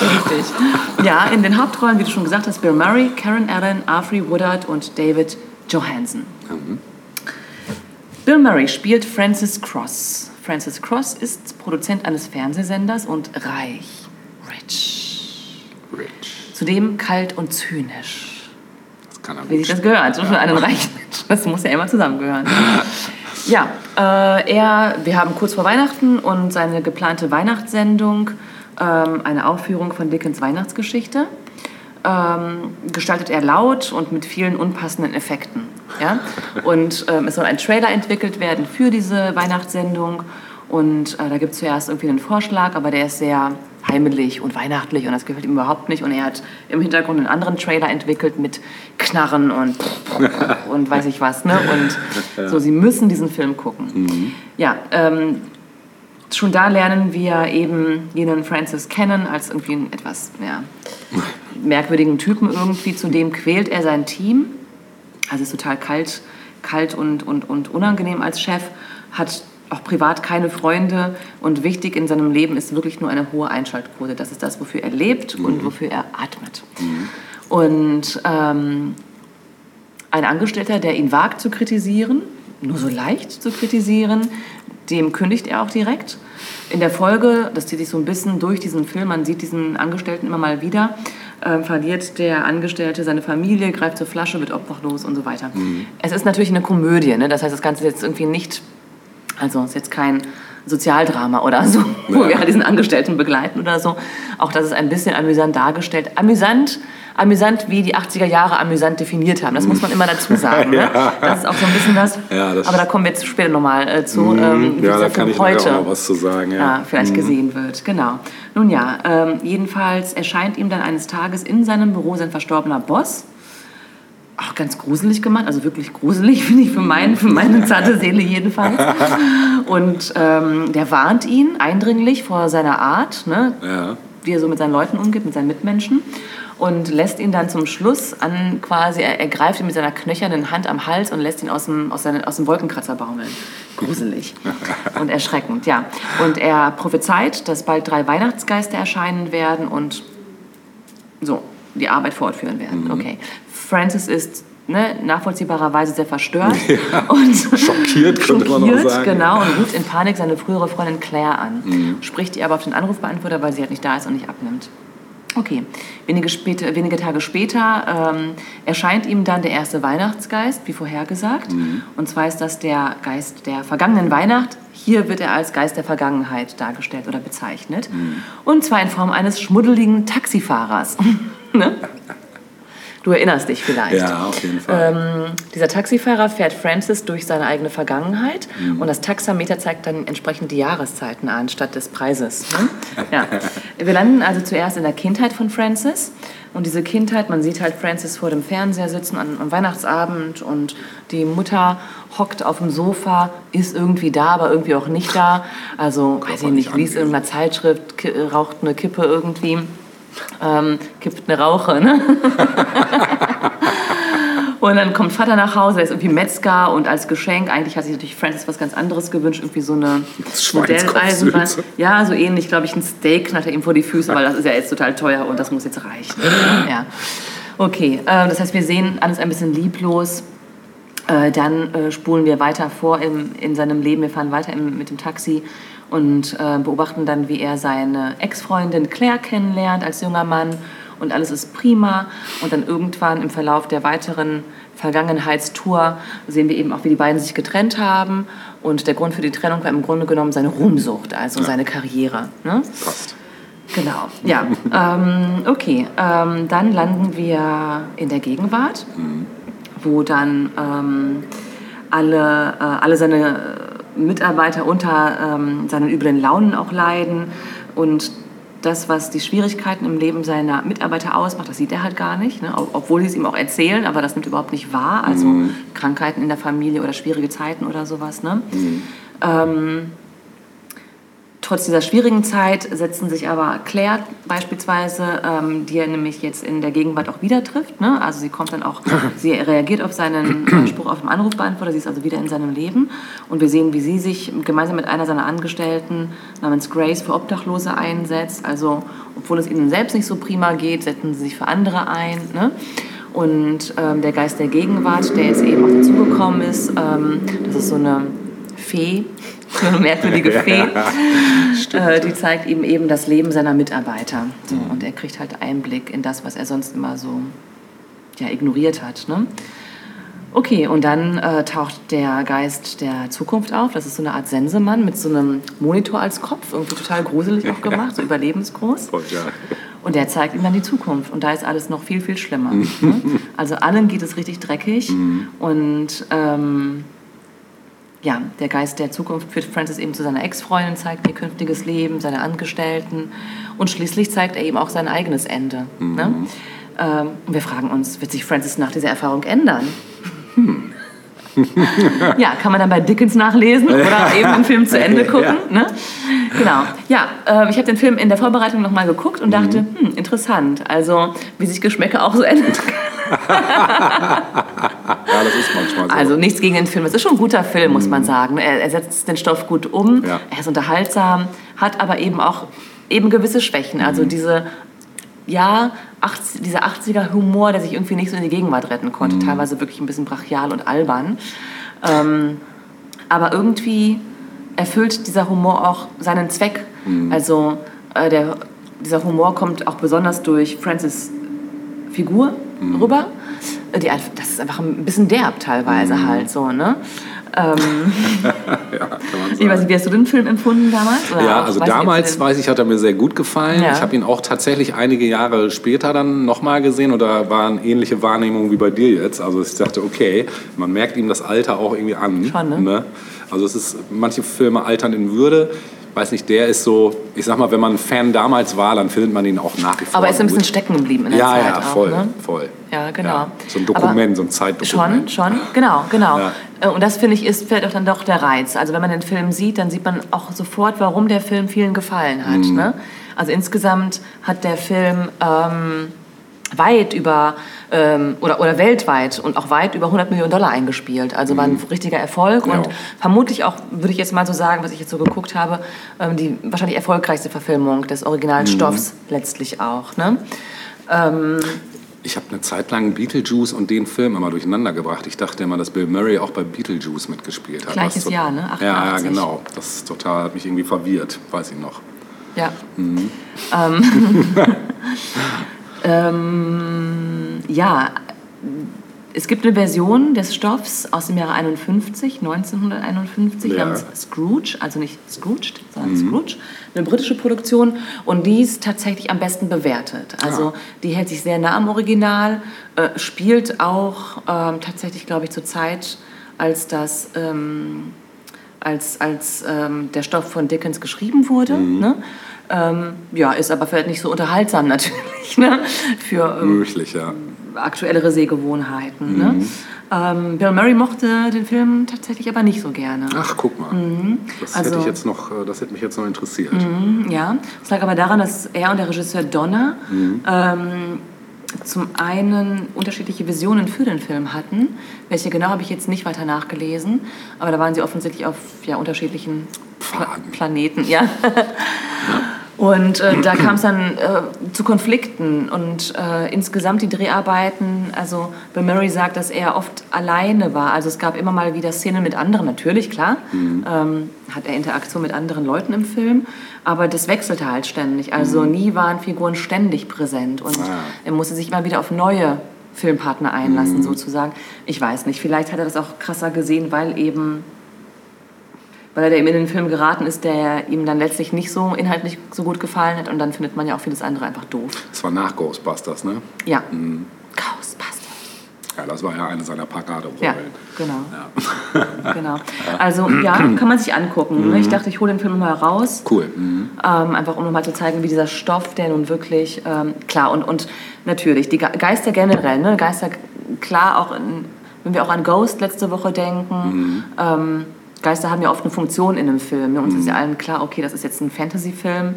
Richtig. Ja, in den Hauptrollen, wie du schon gesagt hast, Bill Murray, Karen Allen, Arfrey Woodard und David Johansen. Bill Murray spielt Francis Cross. Francis Cross ist Produzent eines Fernsehsenders und reich, rich. Rich. Zudem kalt und zynisch. Das kann er Wie sich das gehört, für einen reichen Menschen. Das muss ja immer zusammengehören. Ja, äh, er, wir haben kurz vor Weihnachten und seine geplante Weihnachtssendung, ähm, eine Aufführung von Dickens Weihnachtsgeschichte, ähm, gestaltet er laut und mit vielen unpassenden Effekten. Ja? Und ähm, es soll ein Trailer entwickelt werden für diese Weihnachtssendung. Und äh, da gibt es zuerst irgendwie einen Vorschlag, aber der ist sehr heimelig und weihnachtlich und das gefällt ihm überhaupt nicht. Und er hat im Hintergrund einen anderen Trailer entwickelt mit Knarren und, und weiß ich was. Ne? Und so, sie müssen diesen Film gucken. Ja, ähm, schon da lernen wir eben jenen Francis kennen als irgendwie einen etwas ja, merkwürdigen Typen irgendwie. Zudem quält er sein Team. Also ist total kalt, kalt und, und, und unangenehm als Chef, hat auch privat keine Freunde und wichtig in seinem Leben ist wirklich nur eine hohe Einschaltquote. Das ist das, wofür er lebt und wofür er atmet. Und ähm, ein Angestellter, der ihn wagt zu kritisieren, nur so leicht zu kritisieren, dem kündigt er auch direkt. In der Folge, das zieht sich so ein bisschen durch diesen Film, man sieht diesen Angestellten immer mal wieder, äh, verliert der Angestellte seine Familie, greift zur Flasche, wird obdachlos und so weiter. Es ist natürlich eine Komödie, ne? das heißt, das Ganze ist jetzt irgendwie nicht, also es ist jetzt kein Sozialdrama oder so, wo Ja. wir diesen Angestellten begleiten oder so. Auch das ist ein bisschen amüsant dargestellt. Amüsant, amüsant, wie die 80er Jahre amüsant definiert haben. Das muss man immer dazu sagen. ne? Das ist auch so ein bisschen was. Ja, das- Aber da kommen wir jetzt später nochmal äh, zu, ähm, wie Ja, da kann ich heute auch noch was zu sagen. Ja. ja, vielleicht gesehen wird. Genau. Nun ja, ähm, jedenfalls erscheint ihm dann eines Tages in seinem Büro sein verstorbener Boss. Auch ganz gruselig gemacht, also wirklich gruselig, finde ich, für, mein, für meine zarte Seele jedenfalls. Und ähm, der warnt ihn eindringlich vor seiner Art, ne? Ja. wie er so mit seinen Leuten umgeht, mit seinen Mitmenschen. Und lässt ihn dann zum Schluss an quasi, er, er greift ihn mit seiner knöchernen Hand am Hals und lässt ihn aus dem, aus seinen, aus dem Wolkenkratzer baumeln. Gruselig und erschreckend, ja. Und er prophezeit, dass bald drei Weihnachtsgeister erscheinen werden und so die Arbeit fortführen werden. Okay. Francis ist ne, nachvollziehbarerweise sehr verstört und Schockiert, könnte man auch schockiert, sagen. Genau, und ruft in Panik seine frühere Freundin Claire an. Spricht ihr aber auf den Anrufbeantworter, weil sie halt nicht da ist und nicht abnimmt. Okay, wenige, später, wenige Tage später ähm, erscheint ihm dann der erste Weihnachtsgeist, wie vorhergesagt. Und zwar ist das der Geist der vergangenen Weihnacht. Hier wird er als Geist der Vergangenheit dargestellt oder bezeichnet. Und zwar in Form eines schmuddeligen Taxifahrers. ne? Du erinnerst dich vielleicht. Ja, auf jeden Fall. Ähm, dieser Taxifahrer fährt Francis durch seine eigene Vergangenheit und das Taxameter zeigt dann entsprechend die Jahreszeiten an statt des Preises. Ne? Ja. Wir landen also zuerst in der Kindheit von Francis und diese Kindheit, man sieht halt Francis vor dem Fernseher sitzen an, am Weihnachtsabend und die Mutter hockt auf dem Sofa, ist irgendwie da, aber irgendwie auch nicht da. Also, weiß ich nicht, liest irgendeiner Zeitschrift, ki- raucht eine Kippe irgendwie. Ähm, kippt eine Rauche, ne? Und dann kommt Vater nach Hause, der ist irgendwie Metzger und als Geschenk, eigentlich hat sich natürlich Francis was ganz anderes gewünscht, irgendwie so eine Modelleisenbahn. Ja, so ähnlich, glaube ich, ein Steak knallt er ihm vor die Füße, weil das ist ja jetzt total teuer und das muss jetzt reichen. Ja. Okay, äh, das heißt, wir sehen alles ein bisschen lieblos. Äh, dann äh, spulen wir weiter vor im, in seinem Leben. Wir fahren weiter im, mit dem Taxi und äh, beobachten dann, wie er seine Ex-Freundin Claire kennenlernt als junger Mann. Und alles ist prima. Und dann irgendwann im Verlauf der weiteren Vergangenheitstour sehen wir eben auch, wie die beiden sich getrennt haben. Und der Grund für die Trennung war im Grunde genommen seine Ruhmsucht, also seine Karriere. Ne? Passt. Genau, ja. ähm, okay, ähm, dann landen wir in der Gegenwart, wo dann ähm, alle, äh, alle seine Mitarbeiter unter ähm, seinen üblen Launen auch leiden und das, was die Schwierigkeiten im Leben seiner Mitarbeiter ausmacht, das sieht er halt gar nicht, ne? ob- obwohl sie es ihm auch erzählen, aber das nimmt überhaupt nicht wahr, also Krankheiten in der Familie oder schwierige Zeiten oder sowas. Ne? Ähm, Trotz dieser schwierigen Zeit setzen sich aber Claire beispielsweise, ähm, die er nämlich jetzt in der Gegenwart auch wieder trifft. Ne? Also sie kommt dann auch, sie reagiert auf seinen äh, Spruch auf dem Anrufbeantworter, sie ist also wieder in seinem Leben. Und wir sehen, wie sie sich gemeinsam mit einer seiner Angestellten namens Grace für Obdachlose einsetzt. Also obwohl es ihnen selbst nicht so prima geht, setzen sie sich für andere ein. Ne? Und ähm, der Geist der Gegenwart, der jetzt eben auch dazugekommen ist, ähm, das ist so eine Fee, so eine merkwürdige Fee, äh, die zeigt ihm eben das Leben seiner Mitarbeiter. So, und er kriegt halt Einblick in das, was er sonst immer so ja, ignoriert hat. Ne? Okay, und dann äh, taucht der Geist der Zukunft auf. Das ist so eine Art Sensemann mit so einem Monitor als Kopf, irgendwie total gruselig auch gemacht, so überlebensgroß. Voll, ja. Und der zeigt ihm dann die Zukunft. Und da ist alles noch viel, viel schlimmer. ne? Also allen geht es richtig dreckig. Und ähm, ja, der Geist der Zukunft führt Francis eben zu seiner Ex-Freundin, zeigt ihr künftiges Leben, seine Angestellten. Und schließlich zeigt er ihm auch sein eigenes Ende. Ne? Ähm, und wir fragen uns, wird sich Francis nach dieser Erfahrung ändern? ja, kann man dann bei Dickens nachlesen oder eben den Film zu Ende gucken. Ne? Genau. Ja, äh, ich habe den Film in der Vorbereitung nochmal geguckt und dachte, hm, interessant. Also, wie sich Geschmäcker auch so ändern Ja, das ist manchmal so. Also nichts gegen den Film. Es ist schon ein guter Film, muss man sagen. Er, er setzt den Stoff gut um, Ja. er ist unterhaltsam, hat aber eben auch eben gewisse Schwächen. Also diese, ja, 80, dieser 80er Humor, der sich irgendwie nicht so in die Gegenwart retten konnte. Teilweise wirklich ein bisschen brachial und albern. Ähm, aber irgendwie erfüllt dieser Humor auch seinen Zweck. Also äh, der, dieser Humor kommt auch besonders durch Francis Figur rüber. Äh, Die, das ist einfach ein bisschen derb teilweise halt so, ne? Ähm, ich weiß nicht, wie hast du den Film empfunden damals? Oder Ja, also weiß damals, den- weiß ich, hat er mir sehr gut gefallen. Ja. Ich habe ihn auch tatsächlich einige Jahre später dann nochmal gesehen und da waren ähnliche Wahrnehmungen wie bei dir jetzt. Also ich dachte, okay, man merkt ihm das Alter auch irgendwie an. Schon, ne? Also es ist, manche Filme altern in Würde. Weiß nicht, der ist so, ich sag mal, wenn man ein Fan damals war, dann findet man ihn auch nach wie vor Aber er ist ein bisschen gut. stecken geblieben in der Ja, Zeit ja, auch, voll, ne? voll. Ja, genau. so ein Dokument, Aber so ein Zeitdokument. Schon, schon, genau, genau. Ja. Äh, Und das finde ich ist vielleicht auch dann doch der Reiz. Also wenn man den Film sieht, dann sieht man auch sofort, warum der Film vielen gefallen hat. Mhm. Ne? Also insgesamt hat der Film ähm, weit über ähm, oder, oder weltweit und auch weit über 100 Millionen Dollar eingespielt. Also war ein richtiger Erfolg und Ja. vermutlich auch, würde ich jetzt mal so sagen, was ich jetzt so geguckt habe, ähm, die wahrscheinlich erfolgreichste Verfilmung des originalen Stoffs letztlich auch. Ne? Ich habe eine Zeit lang Beetlejuice und den Film immer durcheinander gebracht. Ich dachte immer, dass Bill Murray auch bei Beetlejuice mitgespielt hat. Gleiches to- Jahr, ne? Ja, ja, 88. genau. Das total, hat mich irgendwie verwirrt, weiß ich noch. Ja. Ähm, ähm, ja, es gibt eine Version des Stoffs aus dem Jahre 51, 1951, Ja. namens Scrooge, also nicht Scrooged, sondern Scrooge, eine britische Produktion und die ist tatsächlich am besten bewertet. Also die hält sich sehr nah am Original, äh, spielt auch ähm, tatsächlich, glaube ich, zur Zeit, als das... Ähm, als, als ähm, der Stoff von Dickens geschrieben wurde. Ne? Ähm, ja, ist aber vielleicht nicht so unterhaltsam natürlich ne? für ähm, Möglich, ja. aktuellere Sehgewohnheiten. Ne? Ähm, Bill Murray mochte den Film tatsächlich aber nicht so gerne. Ach, guck mal. Das, Also- hätte ich jetzt noch, äh, das hätte mich jetzt noch interessiert. Ja, es lag aber daran, dass er und der Regisseur Donner ähm, zum einen unterschiedliche Visionen für den Film hatten. Welche genau habe ich jetzt nicht weiter nachgelesen, aber da waren sie offensichtlich auf ja, unterschiedlichen Pla. Planeten. Ja. Und äh, da kam es dann äh, zu Konflikten und äh, insgesamt die Dreharbeiten, also Bill Murray sagt, dass er oft alleine war. Also es gab immer mal wieder Szenen mit anderen, natürlich, klar, ähm, hat er Interaktion mit anderen Leuten im Film, aber das wechselte halt ständig. Also nie waren Figuren ständig präsent und er musste sich immer wieder auf neue Filmpartner einlassen, sozusagen. Ich weiß nicht, vielleicht hat er das auch krasser gesehen, weil eben weil er eben in den Film geraten ist, der ihm dann letztlich nicht so inhaltlich so gut gefallen hat und dann findet man ja auch vieles andere einfach doof. Das war nach Ghostbusters, ne? Ja. Ghostbusters. Ja, das war ja eine seiner Paraderollen. Ja, genau. genau. Also ja, kann man sich angucken. ne? Ich dachte, ich hole den Film mal raus. Cool. Mhm. Ähm, einfach um nochmal zu zeigen, wie dieser Stoff, der nun wirklich, ähm, klar, und, und natürlich, die Ge- Geister generell, ne? Geister, klar, auch in, wenn wir auch an Ghost letzte Woche denken, ähm, Geister haben ja oft eine Funktion in einem Film. Ne? Uns ist ja allen klar, okay, das ist jetzt ein Fantasy-Film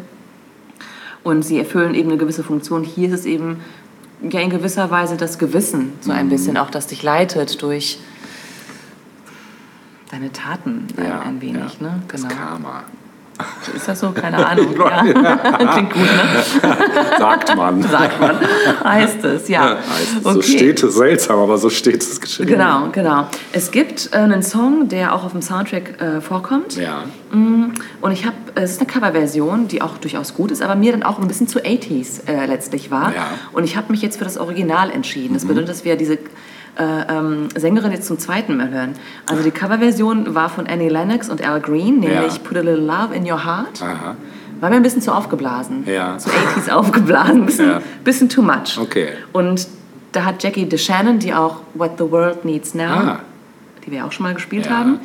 und sie erfüllen eben eine gewisse Funktion. Hier ist es eben ja in gewisser Weise das Gewissen, so ein bisschen, auch das dich leitet durch deine Taten ein, Ja, ein wenig. ja. Ne? Das Karma. Ist das so? Keine Ahnung. ja. Klingt gut, ne? Sagt man. Sagt man. Heißt es, ja. Heißt, So steht es seltsam, aber so steht es geschrieben. Genau, genau. Es gibt äh, einen Song, der auch auf dem Soundtrack äh, vorkommt. Ja. Mm, Und ich habe, es ist eine Coverversion, die auch durchaus gut ist, aber mir dann auch ein bisschen zu 80s äh, letztlich war. Ja. Und ich habe mich jetzt für das Original entschieden. Das bedeutet, dass wir diese äh, ähm, Sängerin jetzt zum zweiten Mal hören. Also die Coverversion war von Annie Lennox und Al Green, nämlich Ja. Put a Little Love in Your Heart. Aha. War mir ein bisschen zu aufgeblasen. Ja. Zu 80s aufgeblasen. Bisschen, Ja. bisschen too much. Okay. Und da hat Jackie DeShannon, die auch What the World Needs Now, Ah. die wir auch schon mal gespielt Ja. haben,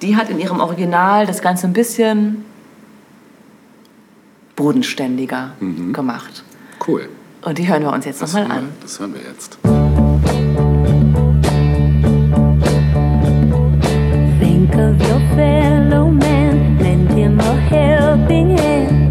die hat in ihrem Original das Ganze ein bisschen bodenständiger gemacht. Cool. Und die hören wir uns jetzt nochmal an. das hören wir jetzt. Fellow man, lend him a helping hand,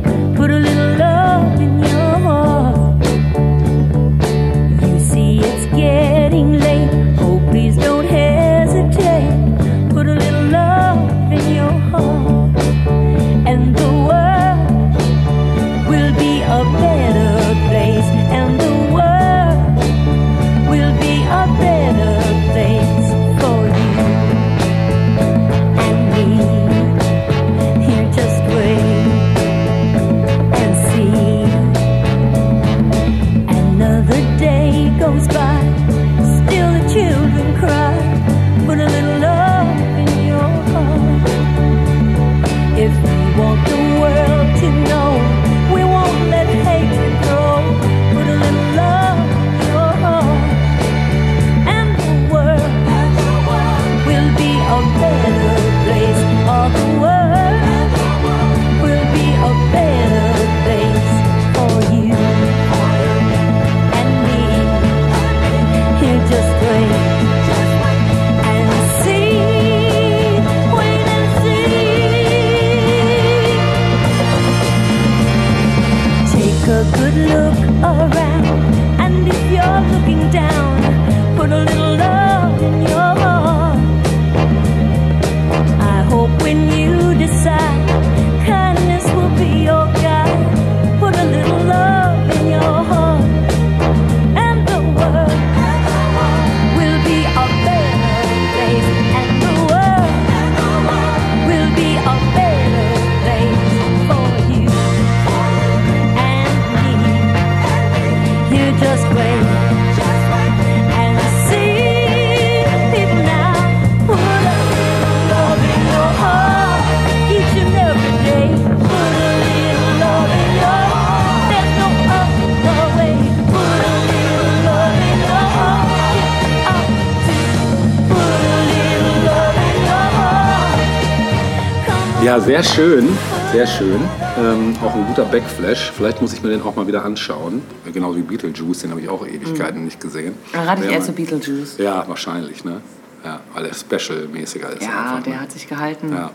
Ja, sehr schön, sehr schön. Ähm, auch ein guter Backflash. Vielleicht muss ich mir den auch mal wieder anschauen. Genauso wie Beetlejuice, den habe ich auch Ewigkeiten nicht gesehen. Da rate ich eher zu Beetlejuice. Ja, wahrscheinlich, ne? Ja, weil er special-mäßiger ist. Ja, einfach, der ne? hat sich gehalten. Ja.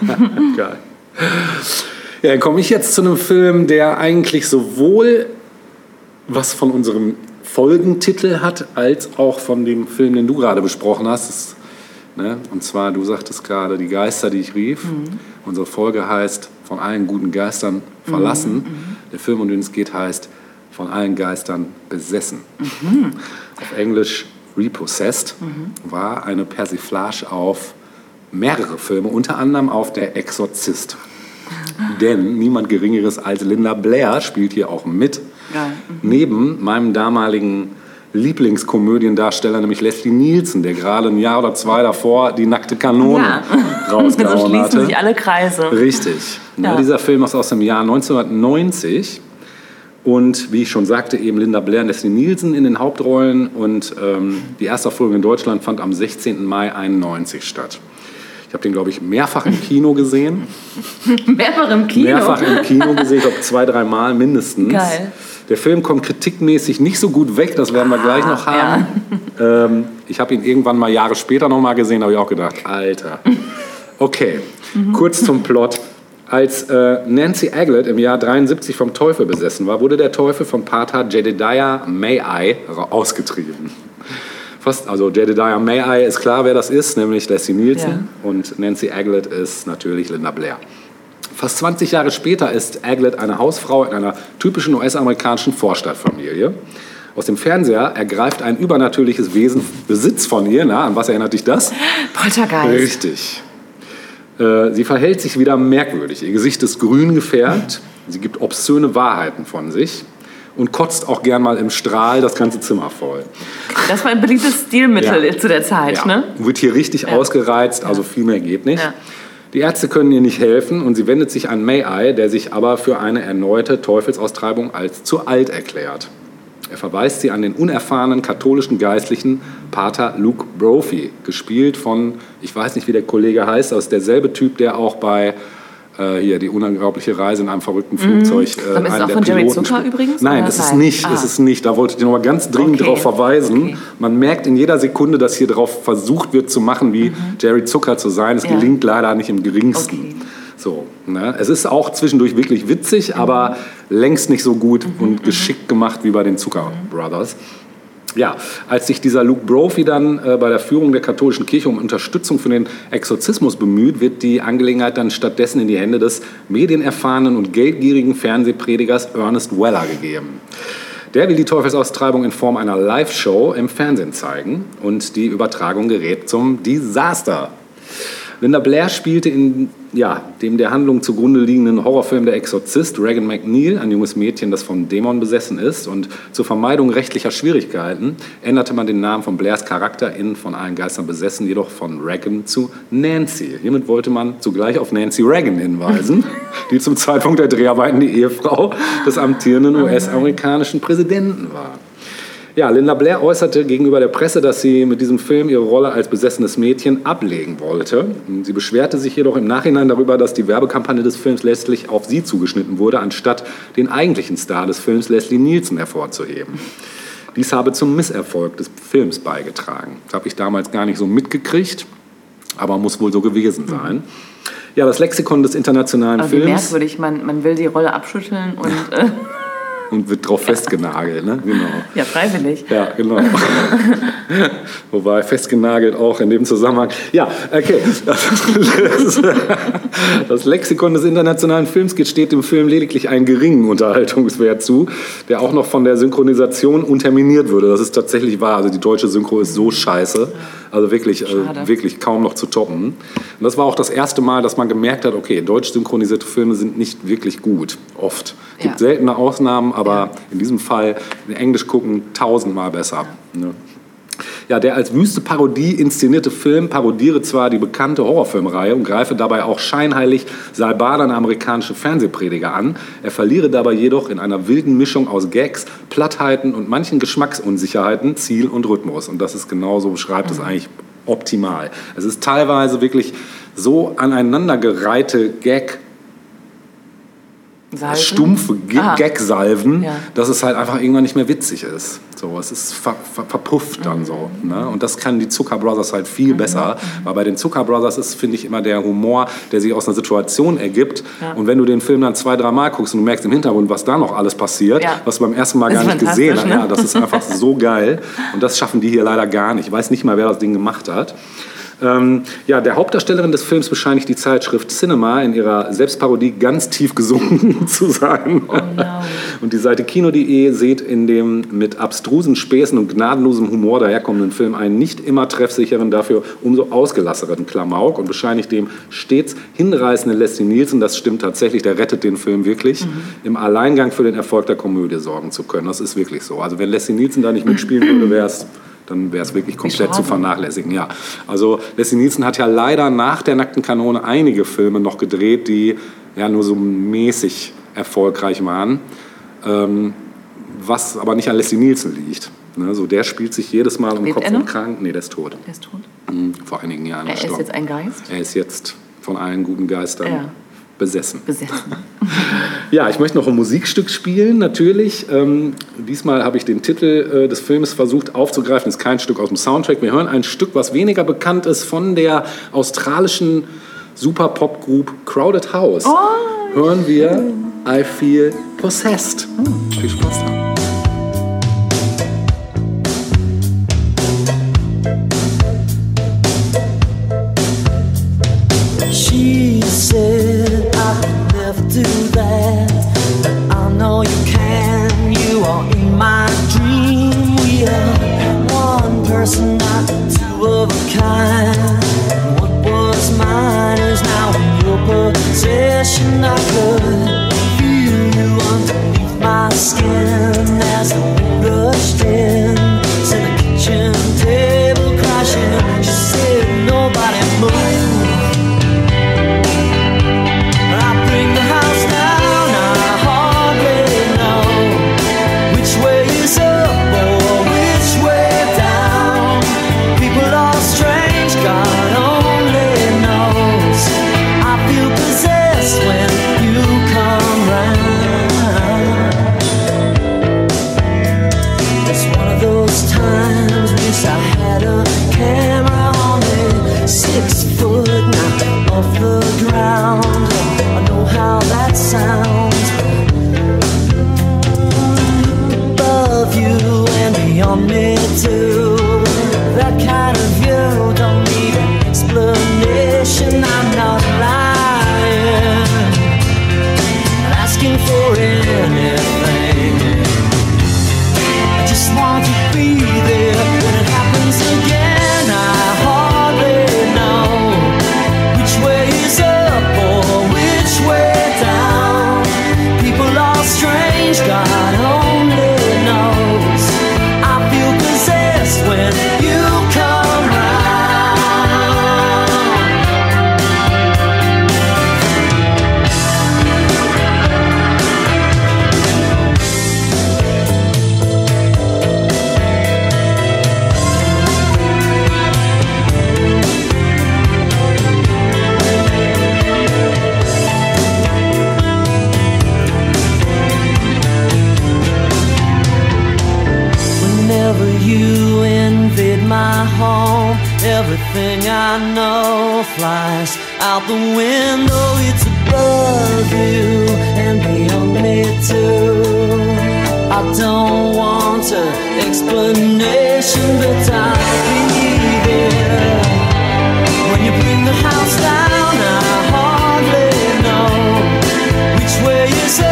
Geil. Ja, dann komme ich jetzt zu einem Film, der eigentlich sowohl was von unserem Folgentitel hat, als auch von dem Film, den du gerade besprochen hast. Das, ne? Und zwar, du sagtest gerade, die Geister, die ich rief. Unsere Folge heißt Von allen guten Geistern verlassen. Der Film, um den es geht, heißt Von allen Geistern besessen. Auf Englisch Repossessed war eine Persiflage auf mehrere Filme, unter anderem auf Der Exorzist. Denn niemand Geringeres als Linda Blair spielt hier auch mit. Geil. Neben meinem damaligen Lieblingskomödiendarsteller, nämlich Leslie Nielsen, der gerade ein Jahr oder zwei davor die nackte Kanone Ja. so rausgehauen schließen hatte. sich alle Kreise. Richtig. Ja. Ja. dieser Film ist aus dem Jahr 1990. Und wie ich schon sagte, eben Linda Blair und Leslie Nielsen in den Hauptrollen. Und ähm, die erste Folge in Deutschland fand am 16. Mai 91 statt. Ich habe den, glaube ich, mehrfach im Kino gesehen. Mehrfach im Kino. Mehrfach im Kino gesehen, ich glaube zwei, drei Mal mindestens. Geil. Der Film kommt kritikmäßig nicht so gut weg, das werden wir gleich noch haben. Ähm, ich habe ihn irgendwann mal Jahre später noch mal gesehen, habe ich auch gedacht, Alter. Okay, kurz zum Plot. Als äh, Nancy Aglett im Jahr 73 vom Teufel besessen war, wurde der Teufel vom Pater Jedediah May-I ausgetrieben. Fast, also Jedediah May-I ist klar, wer das ist, nämlich Leslie Nielsen. Und Nancy Aglett ist natürlich Linda Blair. Fast 20 Jahre später ist Aglett eine Hausfrau in einer typischen US-amerikanischen Vorstadtfamilie. Aus dem Fernseher ergreift ein übernatürliches Wesen Besitz von ihr. Na, an was erinnert dich das? Poltergeist. Richtig. Äh, Sie verhält sich wieder merkwürdig. Ihr Gesicht ist grün gefärbt. Sie gibt obszöne Wahrheiten von sich und kotzt auch gern mal im Strahl das ganze Zimmer voll. Das war ein beliebtes Stilmittel Ja. zu der Zeit, Ja, ne? Wird hier richtig ausgereizt, also viel mehr geht nicht. Die Ärzte können ihr nicht helfen und sie wendet sich an May-I, der sich aber für eine erneute Teufelsaustreibung als zu alt erklärt. Er verweist sie an den unerfahrenen katholischen Geistlichen Pater Luke Brophy, gespielt von, ich weiß nicht, wie der Kollege heißt, ist derselbe Typ, der auch bei äh, hier die unglaubliche Reise in einem verrückten Flugzeug. Äh, Mhm. ist es auch der von Jerry Piloten Zucker übrigens, Nein, es ist nicht. Ah. Es ist nicht. Da wollte ich noch mal ganz dringend Okay. darauf verweisen. Okay. Man merkt in jeder Sekunde, dass hier darauf versucht wird zu machen, wie Jerry Zucker zu sein. Es Mhm. Ja. gelingt leider nicht im geringsten. Okay. So, ne? Es ist auch zwischendurch wirklich witzig, aber längst nicht so gut Mhm. und geschickt gemacht wie bei den Zucker Brothers. Ja, als sich dieser Luke Brophy dann äh, bei der Führung der katholischen Kirche um Unterstützung für den Exorzismus bemüht, wird die Angelegenheit dann stattdessen in die Hände des medienerfahrenen und geldgierigen Fernsehpredigers Ernest Weller gegeben. Der will die Teufelsaustreibung in Form einer Live-Show im Fernsehen zeigen und die Übertragung gerät zum Desaster. Linda Blair spielte in ja, dem der Handlung zugrunde liegenden Horrorfilm Der Exorzist Regan McNeil, ein junges Mädchen, das von Dämon besessen ist. Und zur Vermeidung rechtlicher Schwierigkeiten änderte man den Namen von Blairs Charakter in Von allen Geistern besessen, jedoch von Regan zu Nancy. Hiermit wollte man zugleich auf Nancy Reagan hinweisen, die zum Zeitpunkt der Dreharbeiten die Ehefrau des amtierenden US-amerikanischen Präsidenten war. Ja, Linda Blair äußerte gegenüber der Presse, dass sie mit diesem Film ihre Rolle als besessenes Mädchen ablegen wollte. Sie beschwerte sich jedoch im Nachhinein darüber, dass die Werbekampagne des Films letztlich auf sie zugeschnitten wurde, anstatt den eigentlichen Star des Films, Leslie Nielsen, hervorzuheben. Dies habe zum Misserfolg des Films beigetragen. Das habe ich damals gar nicht so mitgekriegt, aber muss wohl so gewesen sein. Ja, das Lexikon des internationalen wie Films. merkwürdig, man, man will die Rolle abschütteln und äh, und wird drauf festgenagelt. Ne? Genau. Ja, freiwillig. Ja, genau. Wobei festgenagelt auch in dem Zusammenhang. Ja, okay. Das Lexikon des internationalen Films steht dem Film lediglich einen geringen Unterhaltungswert zu, der auch noch von der Synchronisation unterminiert würde. Das ist tatsächlich wahr. Also die deutsche Synchro ist so scheiße. Also wirklich, äh, wirklich kaum noch zu toppen. Und das war auch das erste Mal, dass man gemerkt hat, okay, deutsch synchronisierte Filme sind nicht wirklich gut. Oft. Es gibt Ja. seltene Ausnahmen, aber in diesem Fall in Englisch gucken tausendmal besser. Ne? Ja, der als wüste Parodie inszenierte Film parodiere zwar die bekannte Horrorfilmreihe und greife dabei auch scheinheilig salbaderne amerikanische Fernsehprediger an. Er verliere dabei jedoch in einer wilden Mischung aus Gags, Plattheiten und manchen Geschmacksunsicherheiten Ziel und Rhythmus. Und das ist genau so beschreibt es eigentlich optimal. Es ist teilweise wirklich so aneinandergereihte Gag Salven? stumpfe G- Ah. Gag-Salven, Ja. dass es halt einfach irgendwann nicht mehr witzig ist. So, es ist ver ver verpufft dann so. Ne? Und das kann die Zucker Brothers halt viel besser. Weil bei den Zucker Brothers ist, finde ich, immer der Humor, der sich aus einer Situation ergibt. Und wenn du den Film dann zwei, drei Mal guckst und du merkst im Hintergrund, was da noch alles passiert, Ja. was du beim ersten Mal Das gar nicht gesehen hast, ne? ja, das ist einfach so geil. Und das schaffen die hier leider gar nicht. Ich weiß nicht mal, wer das Ding gemacht hat. Ähm, ja, der Hauptdarstellerin des Films bescheinigt die Zeitschrift Cinema in ihrer Selbstparodie ganz tief gesunken zu sein. Und die Seite kino.de sieht in dem mit abstrusen Späßen und gnadenlosem Humor daherkommenden Film einen nicht immer treffsicheren, dafür umso ausgelasseren Klamauk und bescheinigt dem stets hinreißenden Leslie Nielsen, das stimmt tatsächlich, der rettet den Film wirklich, im Alleingang für den Erfolg der Komödie sorgen zu können. Das ist wirklich so. Also wenn Leslie Nielsen da nicht mitspielen würde, wäre es dann wäre es wirklich komplett zu vernachlässigen. Ja, also Leslie Nielsen hat ja leider nach der nackten Kanone einige Filme noch gedreht, die ja nur so mäßig erfolgreich waren, ähm, was aber nicht an Leslie Nielsen liegt. Ne, so der spielt sich jedes Mal um Lebt Kopf und? Kragen. Nee, der ist tot. Der ist tot. Mhm, Vor einigen Jahren Er ist gestorben. jetzt ein Geist. er ist jetzt von allen guten Geistern Ja. Besessen. Besessen. Ja, ich möchte noch ein Musikstück spielen, natürlich. Ähm, diesmal habe ich den Titel äh, des Films versucht aufzugreifen. ist kein Stück aus dem Soundtrack. Wir hören ein Stück, was weniger bekannt ist, von der australischen Super-Pop-Group Crowded House. hören wir I Feel Possessed. Viel Spaß da. Person, not two of a kind. What was mine is now in your possession. I could feel you underneath my skin home, everything I know flies out the window. It's above you and beyond me too. I don't want an explanation, but I believe it. When you bring the house down, I hardly know which way is up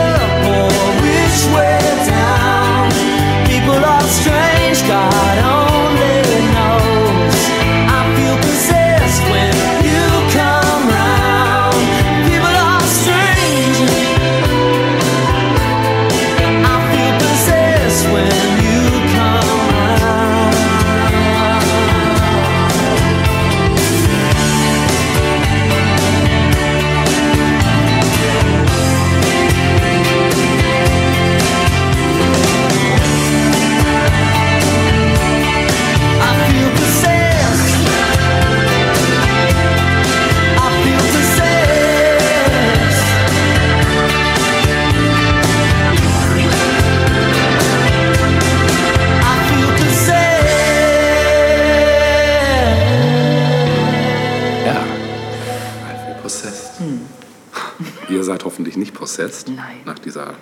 hoffentlich nicht possessed Nein. nach dieser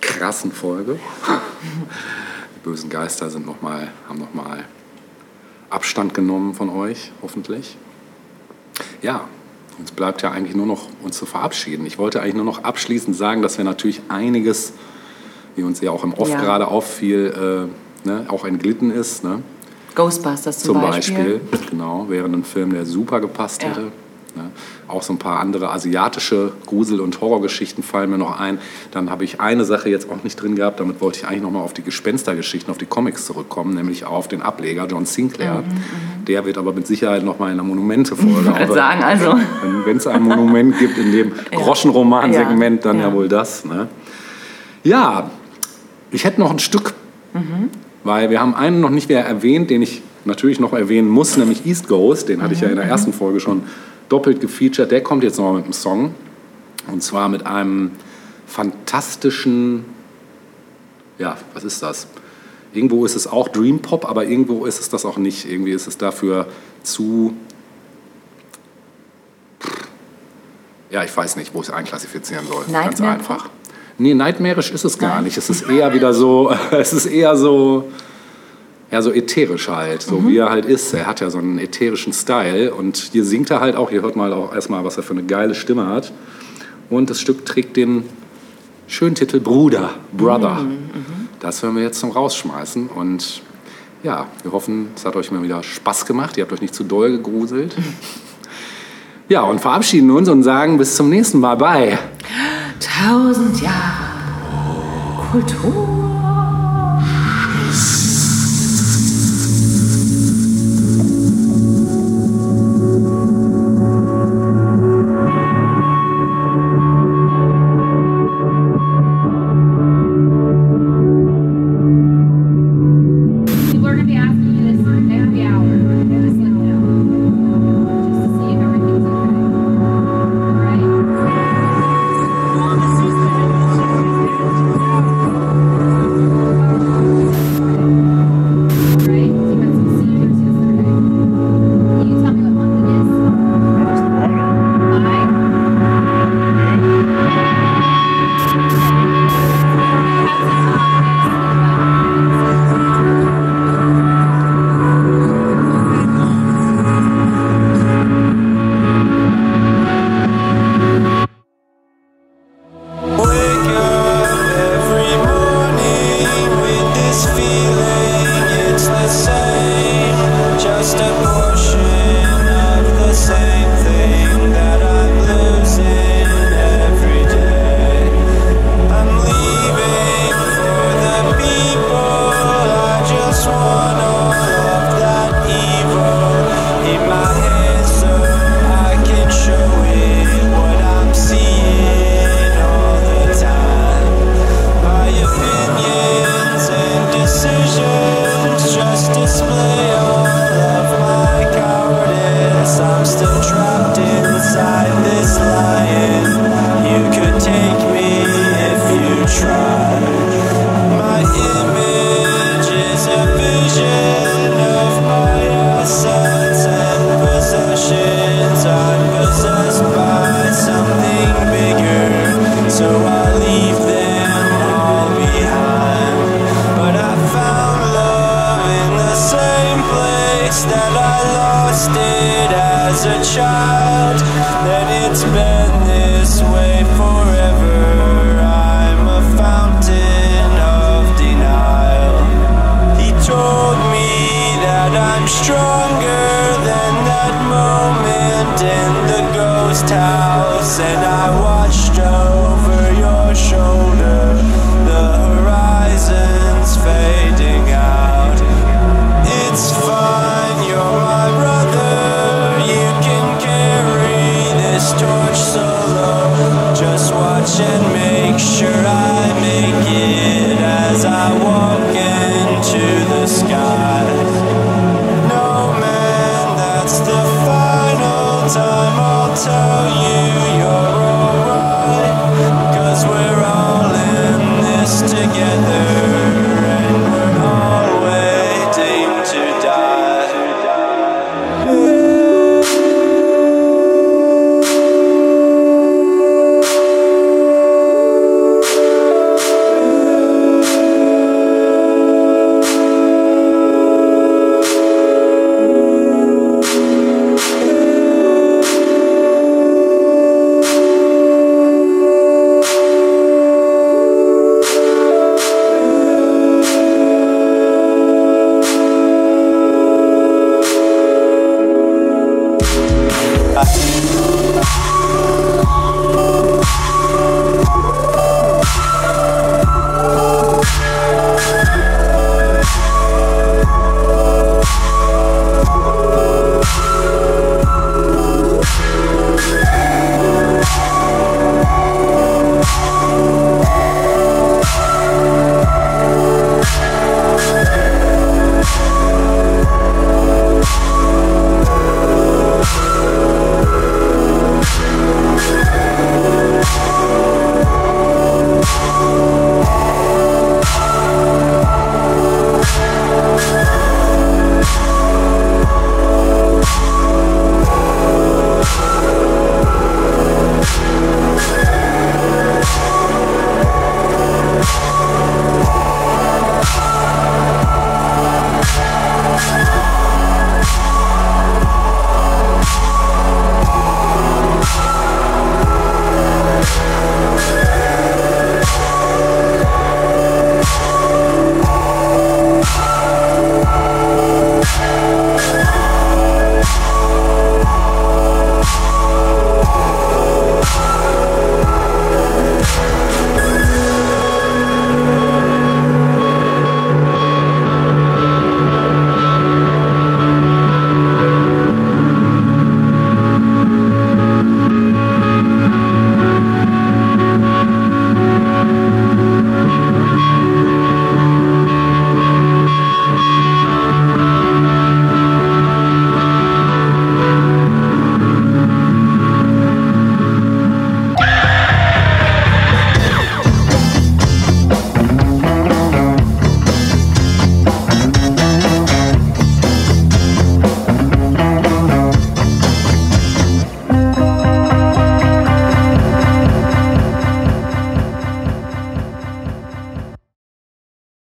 krassen Folge. Die bösen Geister sind noch mal, haben nochmal Abstand genommen von euch, hoffentlich. Ja, uns bleibt ja eigentlich nur noch uns zu verabschieden. Ich wollte eigentlich nur noch abschließend sagen, dass wir natürlich einiges, wie uns ja auch im Off Ja. gerade auffiel, äh, ne, auch entglitten ist. Ne? Ghostbusters zum, Zum Beispiel, genau, wäre ein Film, der super gepasst Ja. hätte. Ne? Auch so ein paar andere asiatische Grusel- und Horrorgeschichten fallen mir noch ein. Dann habe ich eine Sache jetzt auch nicht drin gehabt, damit wollte ich eigentlich nochmal auf die Gespenstergeschichten, auf die Comics zurückkommen, nämlich auf den Ableger John Sinclair. Der wird aber mit Sicherheit nochmal in einer Monumente-Folge. Mhm, Ich sagen, also. Wenn es ein Monument gibt in dem Groschenroman-Segment, Ja, dann ja. ja. wohl das. Ne? Ja, ich hätte noch ein Stück, weil wir haben einen noch nicht mehr erwähnt, den ich natürlich noch erwähnen muss, nämlich East Ghost. Den hatte ich ja in der ersten Folge schon doppelt gefeatured. Der kommt jetzt nochmal mit einem Song. Und zwar mit einem fantastischen, ja, was ist das? Irgendwo ist es auch Dream Pop, aber irgendwo ist es das auch nicht. Irgendwie ist es dafür zu Ja, ich weiß nicht, wo ich es einklassifizieren soll. Ganz einfach. Nee, nightmarisch ist es gar nicht. Es ist eher wieder so, es ist eher so, ja, so ätherisch halt, so wie er halt ist. Er hat ja so einen ätherischen Style und hier singt er halt auch, hier hört halt auch erstmal, was er für eine geile Stimme hat. Und das Stück trägt den schönen Titel Bruder, Brother. Das hören wir jetzt zum Rausschmeißen und ja, wir hoffen, es hat euch mal wieder Spaß gemacht. Ihr habt euch nicht zu doll gegruselt. Ja, und verabschieden uns und sagen bis zum nächsten Mal. Bye. Tausend Jahre Kultur.